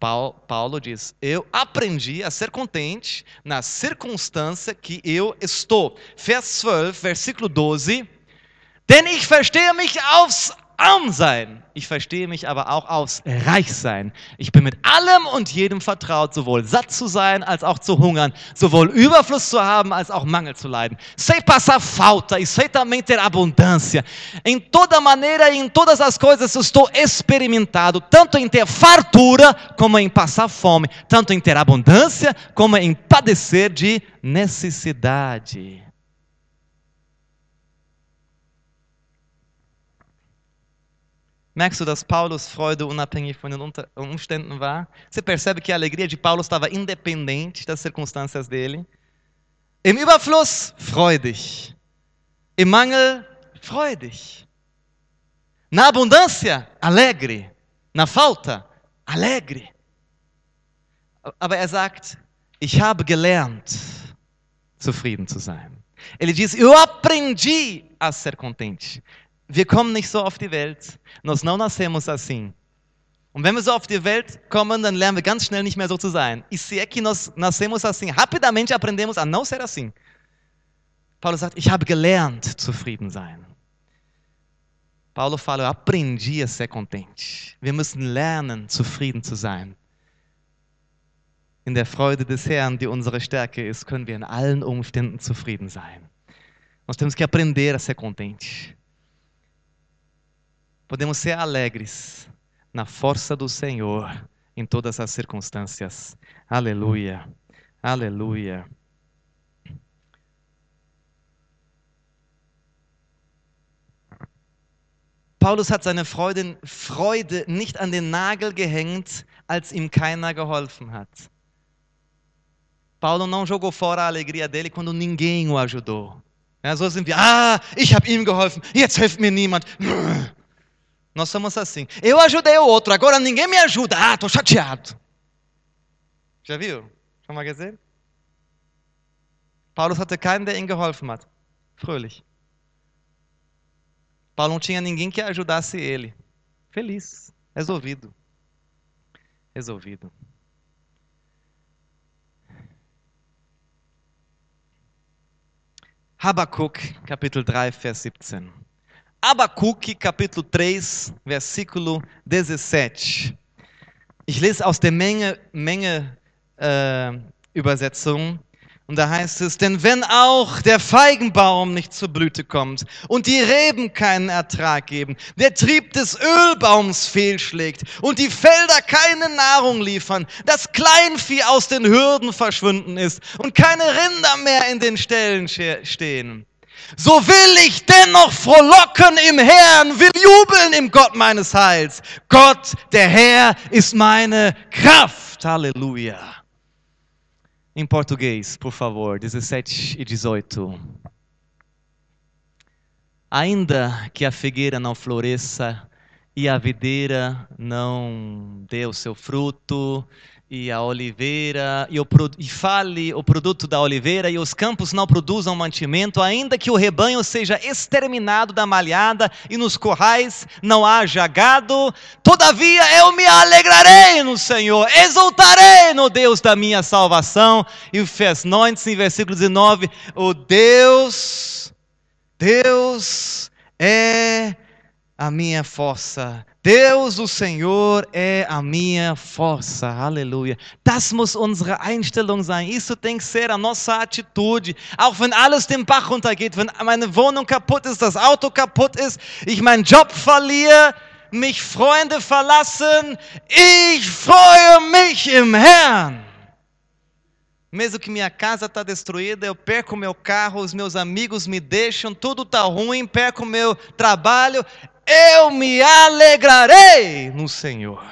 Paulo diz: Eu aprendi a ser contente na circunstância que eu estou. Vers 12, versículo 12. Denn ich verstehe mich aufs arm sein. Ich verstehe mich aber auch aus reich sein. Ich bin mit allem und jedem vertraut, sowohl satt zu sein als auch zu hungern, sowohl Überfluss zu haben als auch Mangel zu leiden. Sei passar falta e sei também ter abundância. Em toda maneira e em todas as coisas estou experimentado, tanto em ter fartura como em passar fome, tanto em ter abundância como em padecer de necessidade. Merkst du, dass Paulus Freude unabhängig von den Umständen war? Você percebe que a alegria de Paulo estava independente das circunstâncias dele? Im Überfluss, freudig. Im Mangel, freudig. Na abundância, alegre. Na falta, alegre. Aber er sagt, ich habe gelernt, zufrieden zu sein. Ele diz, eu aprendi a ser contente. Wir kommen nicht so auf die Welt. Nós não nascemos assim. Und wenn wir so auf die Welt kommen, dann lernen wir ganz schnell nicht mehr so zu sein. E se é que nós nascemos assim, rapidamente aprendemos a não ser assim. Paulo sagt, ich habe gelernt, zufrieden sein. Paulo fala, eu aprendi a ser contente. Wir müssen lernen, zufrieden zu sein. In der Freude des Herrn, die unsere Stärke ist, können wir in allen Umständen zufrieden sein. Nós temos que aprender a ser contente. Podemos ser alegres na força do Senhor em todas as circunstâncias. Aleluia. Aleluia. Paulus hat seine Freude, Freude nicht an den Nagel gehängt, als ihm keiner geholfen hat. Paulo não jogou fora a alegria dele quando ninguém o ajudou. Ja, so sind wir, ah, ich habe ihm geholfen, jetzt hilft mir niemand. Nós somos assim. Eu ajudei o outro, agora ninguém me ajuda. Ah, estou chateado. Já viu? Schon mal gesehen? Paulus hatte keinen, der ihm geholfen hat. Fröhlich. Paulo não tinha ninguém que ajudasse ele. Feliz. Resolvido. Resolvido. Habakkuk, Kapitel 3, Vers 17. Abacuque, capítulo 3, versículo 17. Ich lese aus der Menge, Menge äh, Übersetzung. Und da heißt es, denn wenn auch der Feigenbaum nicht zur Blüte kommt und die Reben keinen Ertrag geben, der Trieb des Ölbaums fehlschlägt und die Felder keine Nahrung liefern, das Kleinvieh aus den Hürden verschwunden ist und keine Rinder mehr in den Ställen stehen, so will ich dennoch frohlocken im Herrn, will jubeln im Gott meines Heils. Gott, der Herr, ist meine Kraft. Aleluia. Em português, por favor, 17 e 18. Ainda que a figueira não floresça e a videira não dê o seu fruto e a oliveira e, o, e fale o produto da oliveira e os campos não produzam mantimento, ainda que o rebanho seja exterminado da malhada e nos corrais não haja gado, todavia eu me alegrarei no Senhor, exultarei no Deus da minha salvação. E o vers 19, versículo 19, o Deus, Deus é a minha força Deus, o Senhor, é a minha força. Aleluia. Das muss unsere Einstellung sein. Isso tem que ser a nossa atitude. Auch wenn alles den Bach runtergeht, wenn meine Wohnung kaputt ist, das Auto kaputt ist, ich meinen Job verliere, mich Freunde verlassen, ich freue mich im Herrn. Mesmo que minha casa está destruída, eu perco meu carro, os meus amigos me deixam, tudo está ruim, perco meu trabalho, eu me alegrarei no Senhor.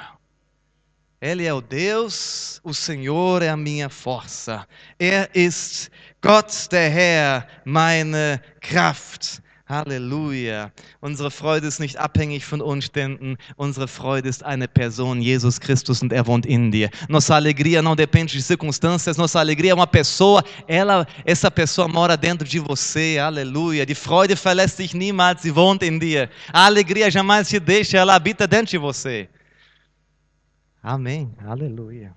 Ele é o Deus, o Senhor é a minha força. Er ist Gott, der Herr, meine Kraft. Halleluja. Unsere Freude ist nicht abhängig von Umständen. Unsere Freude ist eine Person, Jesus Christus, und er wohnt in dir. Nossa alegria não depende de circunstâncias. Nossa alegria é uma pessoa. Ela, essa pessoa mora dentro de você. Aleluia. Die Freude verlässt dich niemals. Sie wohnt in dir. A alegria jamais te deixa. Ela habita dentro de você. Amém. Aleluia.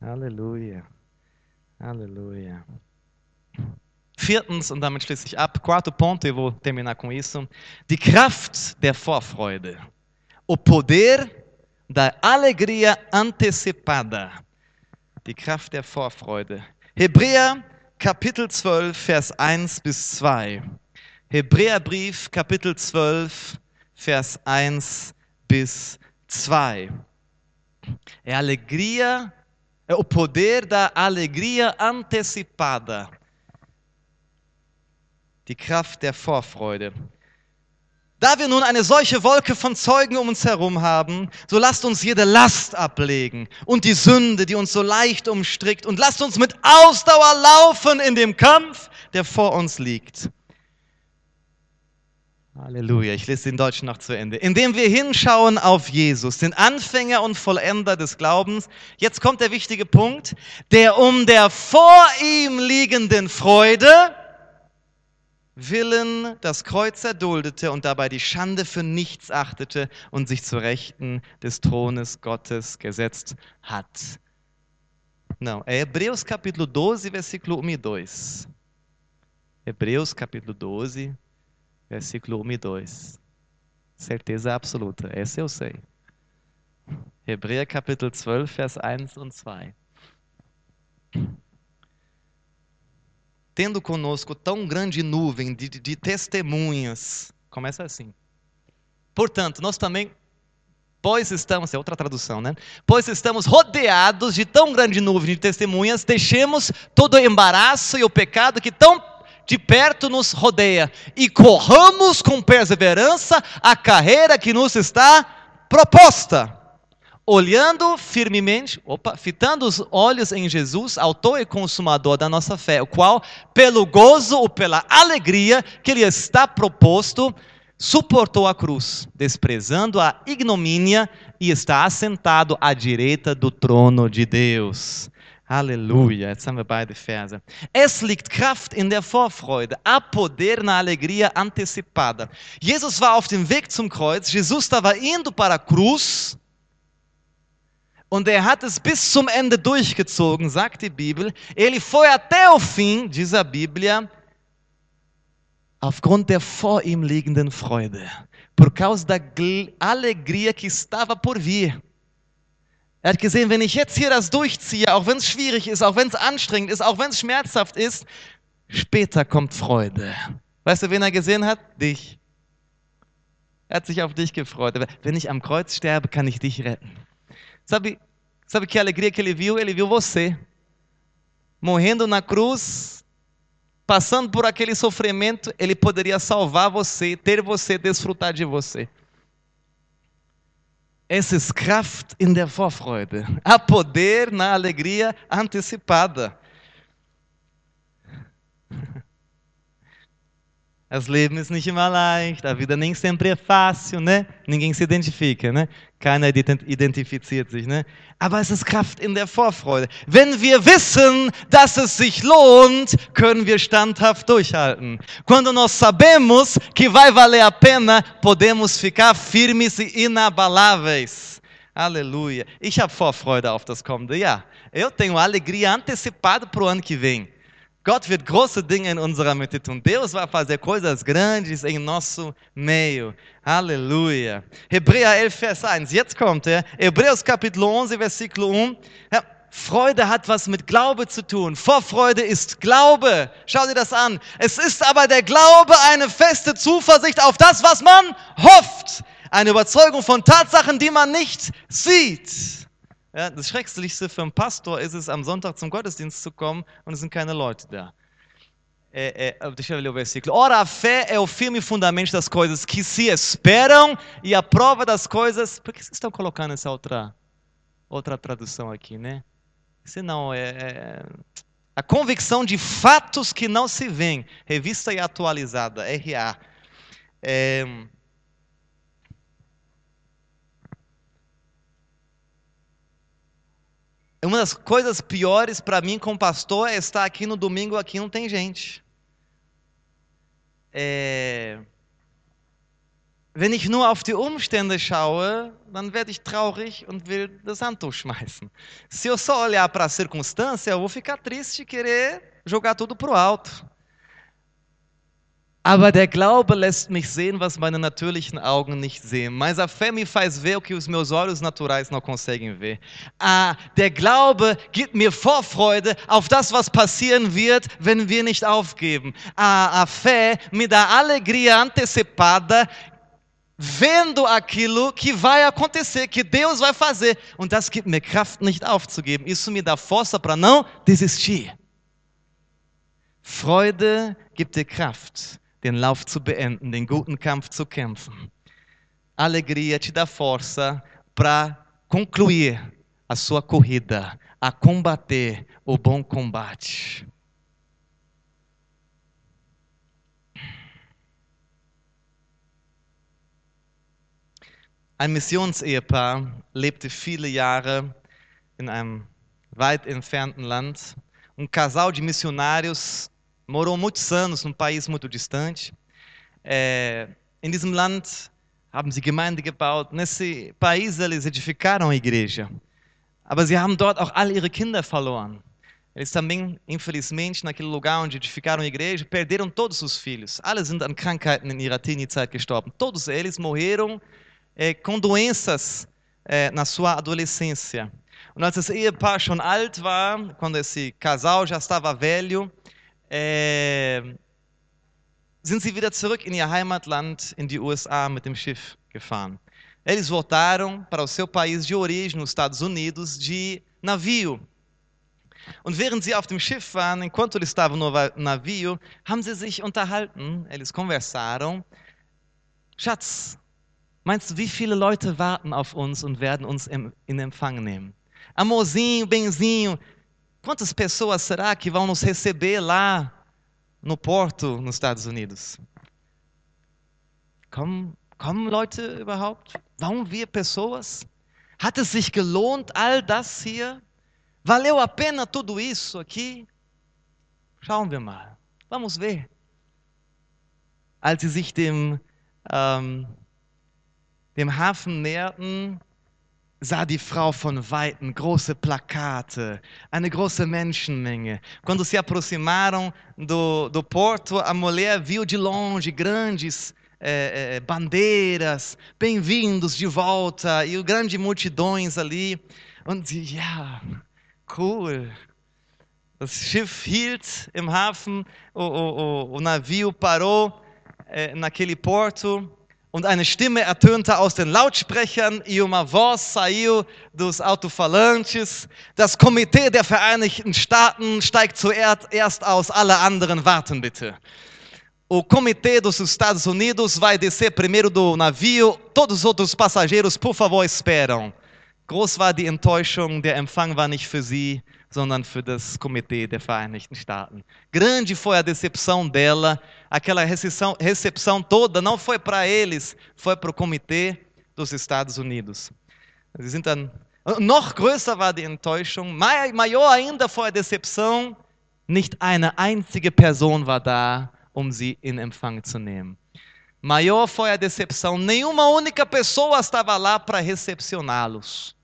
Aleluia. Aleluia. Viertens, und damit schließe ich ab, quarto ponto, eu vou terminar com isso, die Kraft der Vorfreude. O poder da alegria antecipada. Die Kraft der Vorfreude. Hebräer Kapitel 12, Vers 1 bis 2. Hebräerbrief Kapitel 12, Vers 1 bis 2. É alegria, o poder da alegria antecipada die Kraft der Vorfreude. Da wir nun eine solche Wolke von Zeugen um uns herum haben, so lasst uns jede Last ablegen und die Sünde, die uns so leicht umstrickt, und lasst uns mit Ausdauer laufen in dem Kampf, der vor uns liegt. Halleluja, ich lese den Deutschen noch zu Ende. Indem wir hinschauen auf Jesus, den Anfänger und Vollender des Glaubens, jetzt kommt der wichtige Punkt, der um der vor ihm liegenden Freude, Willen das Kreuz erduldete und dabei die Schande für nichts achtete und sich zu Rechten des Thrones Gottes gesetzt hat. Não, é Hebreus capítulo 12, versículo 1 e 2. Hebreus capítulo 12, versículo 1 e 2. Certeza absoluta, essa eu sei. Hebräer capítulo 12, Vers 1 und 2. Tendo conosco tão grande nuvem de, de testemunhas. Começa assim. Portanto, nós também, pois estamos, é outra tradução, né? Pois estamos rodeados de tão grande nuvem de testemunhas, deixemos todo o embaraço e o pecado que tão de perto nos rodeia e corramos com perseverança a carreira que nos está proposta olhando firmemente, opa, fitando os olhos em Jesus, autor e consumador da nossa fé, o qual, pelo gozo ou pela alegria que lhe está proposto, suportou a cruz, desprezando a ignomínia e está assentado à direita do trono de Deus. Aleluia, jetzt haben wir beide Verse. Es liegt Kraft in der Vorfreude, há poder na alegria antecipada. Jesus war auf dem Weg zum Kreuz, Jesus estava indo para a cruz, und er hat es bis zum Ende durchgezogen, sagt die Bibel. Ele foi até o fim, diz a Bíblia, aufgrund der vor ihm liegenden Freude, por causa da alegria que estava por vir. Er hat gesehen, wenn ich jetzt hier das durchziehe, auch wenn es schwierig ist, auch wenn es anstrengend ist, auch wenn es schmerzhaft ist, später kommt Freude. Weißt du, wen er gesehen hat? Dich. Er hat sich auf dich gefreut. Wenn ich am Kreuz sterbe, kann ich dich retten. Sabe, sabe que alegria que ele viu? Ele viu você morrendo na cruz, passando por aquele sofrimento, ele poderia salvar você, ter você, desfrutar de você. Es ist Kraft in der Vorfreude. Há poder na alegria antecipada. Das Leben ist nicht immer leicht, a vida nem sempre é fácil, né? Ninguém se identifica, né? Keiner identifiziert sich, né? Aber es ist Kraft in der Vorfreude. Wenn wir wissen, dass es sich lohnt, können wir standhaft durchhalten. Quando nós sabemos que vai valer a pena, podemos ficar firmes e inabaláveis. Aleluia. Ich habe Vorfreude auf das kommende Jahr. Eu tenho alegria antecipada para o ano que vem. Gott wird große Dinge in unserer Mitte tun. Deus vai fazer coisas grandes em nosso meio. Aleluia. Hebräer 11, Vers 1. Jetzt kommt er. Hebräus Kapitel 11, Versículo 1. Ja, Freude hat was mit Glaube zu tun. Vorfreude ist Glaube. Schau dir das an. Es ist aber der Glaube eine feste Zuversicht auf das, was man hofft. Eine Überzeugung von Tatsachen, die man nicht sieht. Ja, das Schrecklichste für einen Pastor ist es, am Sonntag zum Gottesdienst zu kommen und es sind keine Leute da. É, é, deixa eu ler o versículo. Ora, a fé é o firme fundamento das coisas que se esperam e a prova das coisas. Por que vocês estão colocando essa outra, outra tradução aqui, né? Se não, é, é a convicção de fatos que não se veem. Revista e atualizada, RA. É, Uma das coisas piores para mim como pastor é estar aqui no domingo, aqui não tem gente. É... Wenn ich nur auf die Umstände schaue, dann werde ich traurig und will das Handtuch schmeißen. Se eu só olhar para a circunstância, eu vou ficar triste e querer jogar tudo para o alto. Aber der Glaube lässt mich sehen, was meine natürlichen Augen nicht sehen. Mas a fé me faz ver o que os meus olhos naturais não conseguem ver. Ah, der Glaube gibt mir Vorfreude auf das, was passieren wird, wenn wir nicht aufgeben. Ah, a fé me dá alegria antecipada vendo aquilo que vai acontecer, que Deus vai fazer. Und das gibt mir Kraft, nicht aufzugeben. Isso me dá força para não desistir. Freude gibt dir Kraft den Lauf zu beenden, den guten Kampf zu kämpfen. Alegria te dá força para concluir a sua corrida, a combater o bom combate. Ein Missionsehepaar lebte viele Jahre in einem weit entfernten Land. Um casal de missionários morou muitos anos num país muito distante. É, in diesem Land haben sie Gemeinde gebaut. Nesse país eles edificaram a igreja. Aber sie haben dort auch alle ihre Kinder verloren. Eles também, infelizmente, naquele lugar onde edificaram a igreja, perderam todos os filhos. Alle sind an Krankheiten in ihrer Teenie-Zeit gestorben. Todos eles morreram é, com doenças é, na sua adolescência. Und als das Ehepaar schon alt war, quando esse casal já estava velho, äh, sind sie wieder zurück in ihr Heimatland, in die USA, mit dem Schiff gefahren. Eles voltaram para o seu país de origem, nos Estados Unidos, de navio. Und während sie auf dem Schiff waren, enquanto eles estavam no navio, haben sie sich unterhalten, eles conversaram. Schatz, meinst du, wie viele Leute warten auf uns und werden uns in Empfang nehmen? Amorzinho, benzinho, Quantas pessoas será que vão nos receber lá no porto nos Estados Unidos? Kommen, Leute überhaupt? Vão vir pessoas? Hat es sich gelohnt, all das hier? Valeu a pena tudo isso aqui? Schauen wir mal. Vamos ver. Als sie sich dem, ähm, dem Hafen näherten, sah die Frau von Weitem große Plakate, eine große Menschenmenge. Quando se aproximaram do, do porto, a mulher viu de longe grandes é, é, bandeiras, bem-vindos de volta, e grandes multidões ali. Und sie, ja, cool. Das Schiff hielt im Hafen, o, o, o, o navio parou é, naquele porto. Und eine Stimme ertönte aus den Lautsprechern e uma voz saiu dos alto-falantes. Das Komitee der Vereinigten Staaten steigt zuerst aus, alle anderen warten bitte. O comitê dos Estados Unidos vai descer primeiro do navio, todos os outros passageiros, por favor, esperam. Groß war die Enttäuschung, der Empfang war nicht für sie, sondern für das Komitee der Vereinigten Staaten. Grande foi a decepção dela, aquela recepção, recepção toda não foi para eles, foi para o comitê dos Estados Unidos. Sie sind dann, noch größer war die Enttäuschung, maior ainda foi a decepção, nicht eine einzige Person war da, um sie in Empfang zu nehmen. Maior foi a decepção, nenhuma única pessoa estava lá para recepcioná-los.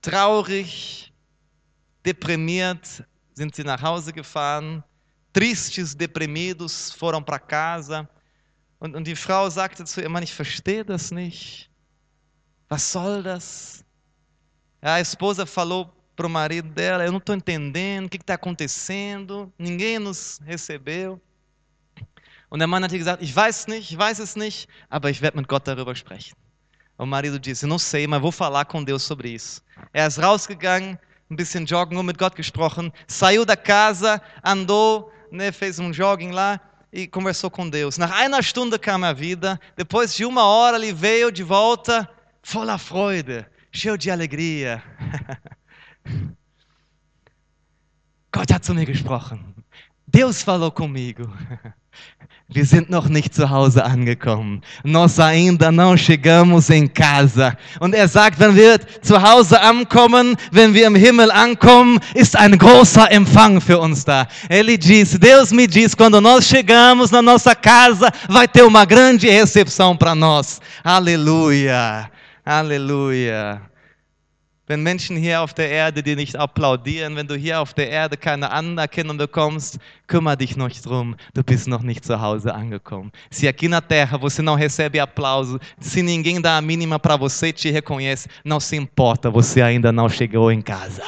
Traurig, deprimiert sind sie nach Hause gefahren, tristes, deprimidos foram para casa. Und, und die Frau sagte zu ihrem Mann, ich verstehe das nicht. Was soll das? A esposa falou para o marido dela, eu não estou entendendo, o que está acontecendo? Ninguém nos recebeu. Und der Mann hat gesagt, ich weiß nicht, ich weiß es nicht, aber ich werde mit Gott darüber sprechen. O marido disse, não sei, mas vou falar com Deus sobre isso. Er ist rausgegangen, ein bisschen joggen, nur mit Gott gesprochen, saiu da casa, andou, né, fez um jogging lá e conversou com Deus. Nach einer Stunde kam er wieder, depois de uma hora ele veio de volta, voller Freude, cheio de alegria. Gott hat zu mir gesprochen. Deus falou comigo. Wir sind noch nicht zu Hause angekommen. Nós ainda não chegamos em casa. Und er sagt, wenn wir zu Hause ankommen, wenn wir im Himmel ankommen, ist ein großer Empfang für uns da. Ele diz, Deus me diz, quando nós chegamos na nossa casa, vai ter uma grande recepção para nós. Aleluia. Aleluia. Wenn Menschen hier auf der Erde dir nicht applaudieren, wenn du hier auf der Erde keine Anerkennung bekommst, kümmere dich noch drum, du bist noch nicht zu Hause angekommen. Se aqui na terra você não recebe aplauso, se ninguém dá a mínima para você e te reconhece, não se importa, você ainda não chegou em casa.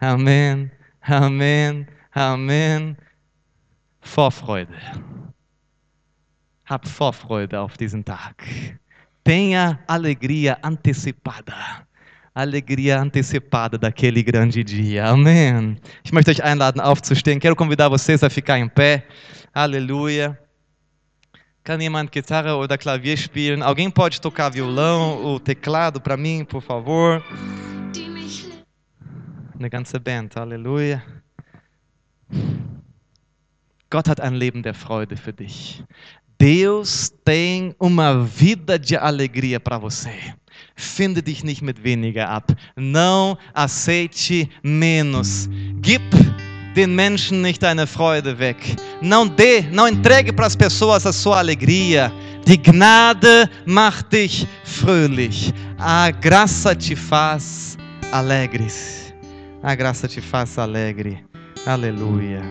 Amém, amém, amém. Vorfreude. Hab Vorfreude auf diesen Tag. Tenha alegria antecipada. Alegria antecipada daquele grande dia. Amém. Ich möchte euch einladen, aufzustehen. Quero convidar vocês a ficar em pé. Aleluia. Kann jemand Gitarre oder Klavier spielen? Alguém pode tocar violão ou teclado para mim, por favor? Eine ganze Band. Aleluia. Gott hat ein Leben der Freude für dich. Deus tem uma vida de alegria para você. Finde dich nicht mit weniger ab. Não aceite menos. Gib den Menschen nicht deine Freude weg. Não dê, não entregue para as pessoas a sua alegria. Die Gnade macht dich fröhlich. A graça te faz alegres. A graça te faz alegre. Aleluia.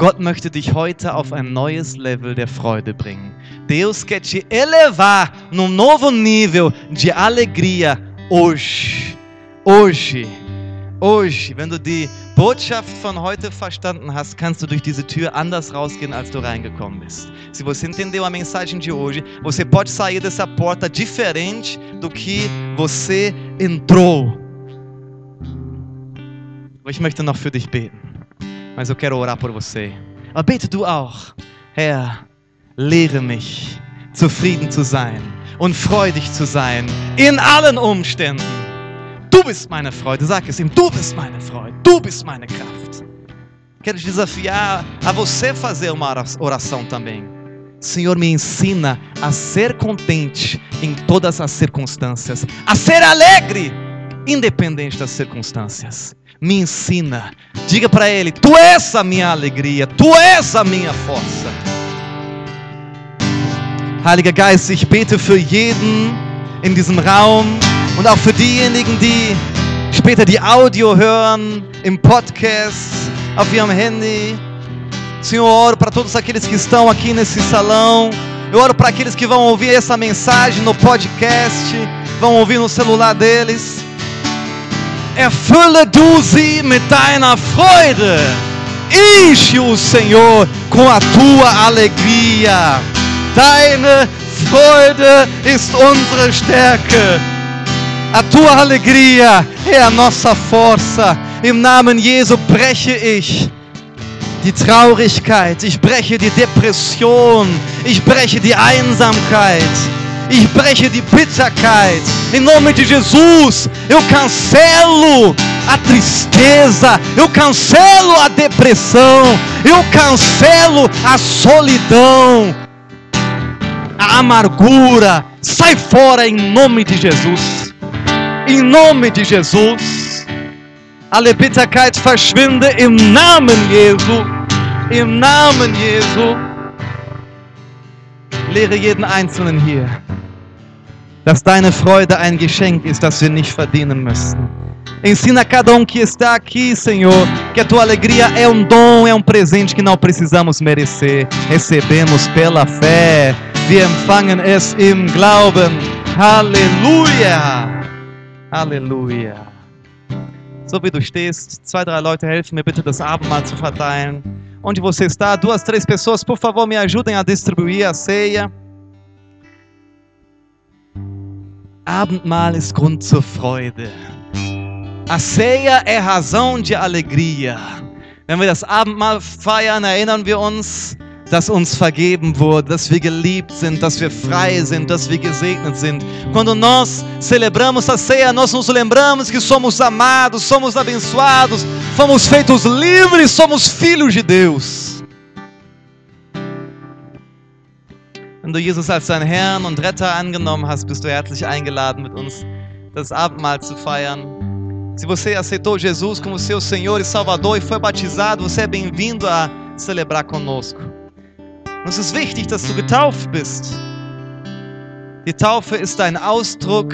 Gott möchte dich heute auf ein neues Level der Freude bringen. Deus quer te elevar num novo nível de alegria hoje. Hoje. Hoje. Wenn du die Botschaft von heute verstanden hast, kannst du durch diese Tür anders rausgehen, als du reingekommen bist. Se você entendeu a mensagem de hoje, você pode sair dessa porta diferente do que você entrou. Ich möchte noch für dich beten mas eu quero orar por você. Aber du auch. Herr, lehre mich, zufrieden zu sein und freudig zu sein in allen Umständen. Du bist meine Freude, sag es ihm, du bist meine Freude, du bist meine Kraft. Quero te desafiar a você fazer uma oração também. Senhor, me ensina a ser contente em todas as circunstâncias, a ser alegre, independente das circunstâncias me ensina. Diga para Ele: Tu és a minha alegria, Tu és a minha força. Heiliger Geist, ich bete für jeden in diesem Raum und auch für diejenigen, die später die Audio hören, im Podcast, auf ihrem Handy. Senhor, eu oro para todos aqueles que estão aqui nesse salão. Eu oro para aqueles que vão ouvir essa mensagem no podcast, vão ouvir no celular deles. Erfülle du sie mit deiner Freude. Enche o Senhor com a tua alegria. Deine Freude ist unsere Stärke. A tua alegria é a nossa força. Im Namen Jesu breche ich die Traurigkeit, ich breche die Depression, ich breche die Einsamkeit. Breche die Bitterkeit. Em nome de Jesus, eu cancelo a tristeza, eu cancelo a depressão, eu cancelo a solidão, a amargura. Sai fora em nome de Jesus. Em nome de Jesus. Alle Bitterkeit verschwinde im Namen Jesu. Im Namen Jesu. Lehre jeden Einzelnen hier, dass deine Freude ein Geschenk ist, das wir nicht verdienen müssen. Ensina cada um que está aqui, Senhor, que a tua alegria é um dom, é um presente que não precisamos merecer. Recebemos pela fé. Wir empfangen es im Glauben. Halleluja. Halleluja. So wie du stehst, zwei, drei Leute helfen mir bitte, das Abendmahl zu verteilen. Onde você está, duas, três pessoas, por favor, me ajudem a distribuir a ceia. Abendmahl ist Grund zur Freude. A ceia é razão de alegria. Wenn wir das Abendmahl feiern, erinnern wir uns, dass uns vergeben wurde, dass wir geliebt sind, dass wir frei sind, dass wir gesegnet sind. Quando nós celebramos a ceia, nós nos lembramos que somos amados, somos abençoados, fomos feitos livres, somos filhos de Deus. Wenn du Jesus als deinen Herrn und Retter angenommen hast, bist du herzlich eingeladen, mit uns das Abendmahl zu feiern. Se você aceitou Jesus como seu Senhor e Salvador e foi batizado, você é bem-vindo a celebrar conosco. Und es ist wichtig, dass du getauft bist. Die Taufe ist ein Ausdruck,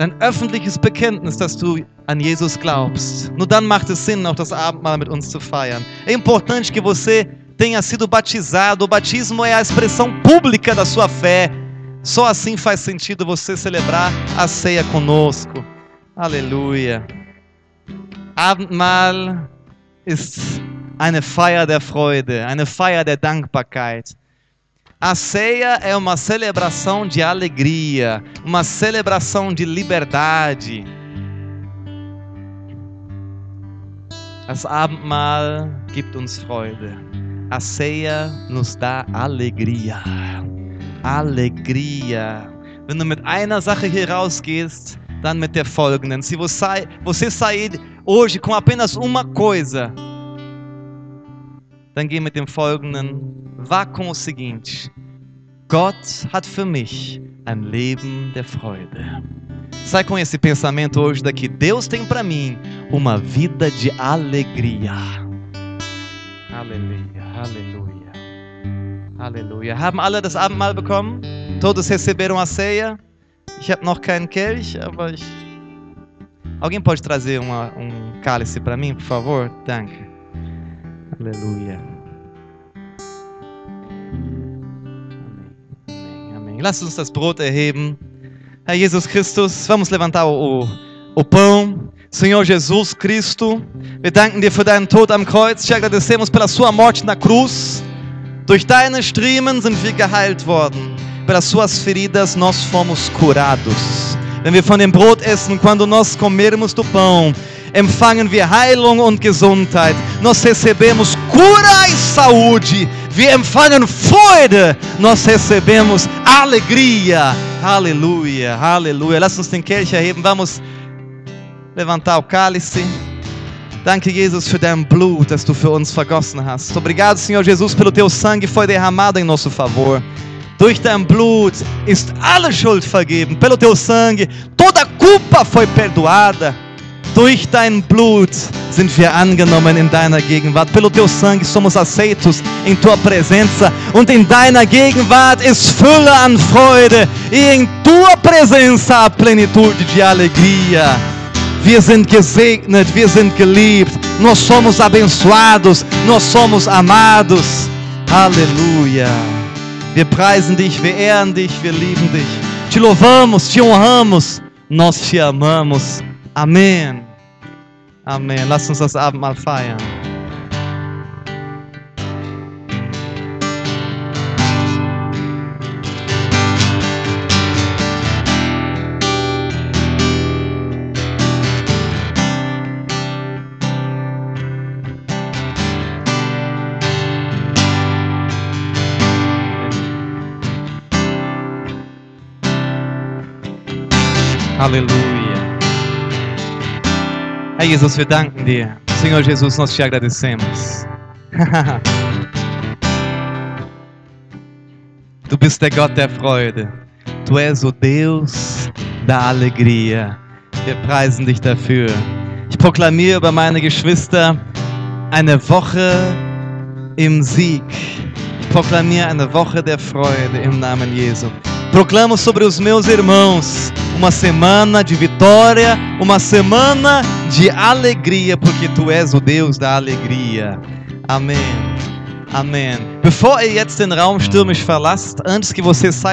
dein öffentliches Bekenntnis, dass du an Jesus glaubst. Nur dann macht es Sinn, auch das Abendmahl mit uns zu feiern. É importante que você tenha sido batizado. O batismo é a expressão pública da sua fé. Só assim faz sentido você celebrar a ceia conosco. Aleluia. Abendmahl ist eine Feier der Freude, eine Feier der Dankbarkeit. A ceia é uma celebração de alegria, uma celebração de liberdade. Das Abendmahl gibt uns Freude. A ceia nos dá alegria. Alegria. Wenn du mit einer Sache hier rausgehst, dann mit der folgenden. Se você, você sair hoje com apenas uma coisa, dann geh mit dem folgenden. Vá com o seguinte: Gott hat für mich ein Leben der Freude. Sai com esse pensamento hoje daqui. Deus tem para mim uma vida de alegria. Aleluia. Haben alle das Abendmahl bekommen? Todos receberam a ceia? Ich habe noch keinen Kelch, aber ich. Alguém pode trazer uma, um cálice para mim, por favor? Danke. Aleluia. Amém, amém. Lass uns das Brot erheben. Herr Jesus Christus, vamos levantar o, o pão. Senhor Jesus Cristo, wir danken dir für deinen Tod am Kreuz. Te agradecemos pela sua morte na cruz. Durch deine Striemen sind wir geheilt worden. Pelas suas feridas nós fomos curados. Wenn wir von dem Brot essen, quando nós comermos do pão, empfangen wir Heilung und Gesundheit. Nós recebemos cura e saúde. Wir empfangen Freude. Nós recebemos alegria. Aleluia, aleluia. Lass uns den Kelch erheben. Vamos levantar o cálice. Danke, Jesus, für dein Blut, das du für uns vergossen hast. Obrigado, Senhor Jesus, pelo teu sangue foi derramado em nosso favor. Durch dein Blut ist alle Schuld vergeben. Pelo teu sangue, toda culpa foi perdoada. Durch dein Blut sind wir angenommen in deiner Gegenwart. Pelo teu sangue somos aceitos em tua presença. Und in deiner Gegenwart ist Fülle an Freude. E em tua presença a plenitude de alegria. Sind gesegnet, wir sind geliebt. Nós somos abençoados, nós somos amados. Aleluia. Wir preisen dich, wir ehren dich, wir lieben dich. Te louvamos, te honramos, nós te amamos. Amém. Amém. Lass uns das Abendmahl feiern. Aleluia. Herr Jesus, wir danken dir. Senhor Jesus, nós te agradecemos. Du bist der Gott der Freude. Du és o Deus da Alegria. Wir preisen dich dafür. Ich proklamiere über meine Geschwister eine Woche im Sieg. Ich proklamiere eine Woche der Freude im Namen Jesu. Proclamo sobre os meus irmãos uma semana de vitória, uma semana de alegria, porque tu és o Deus da alegria. Amém. Amém. Bevor ihr jetzt den Raum stürmisch verlasst, antes que você saia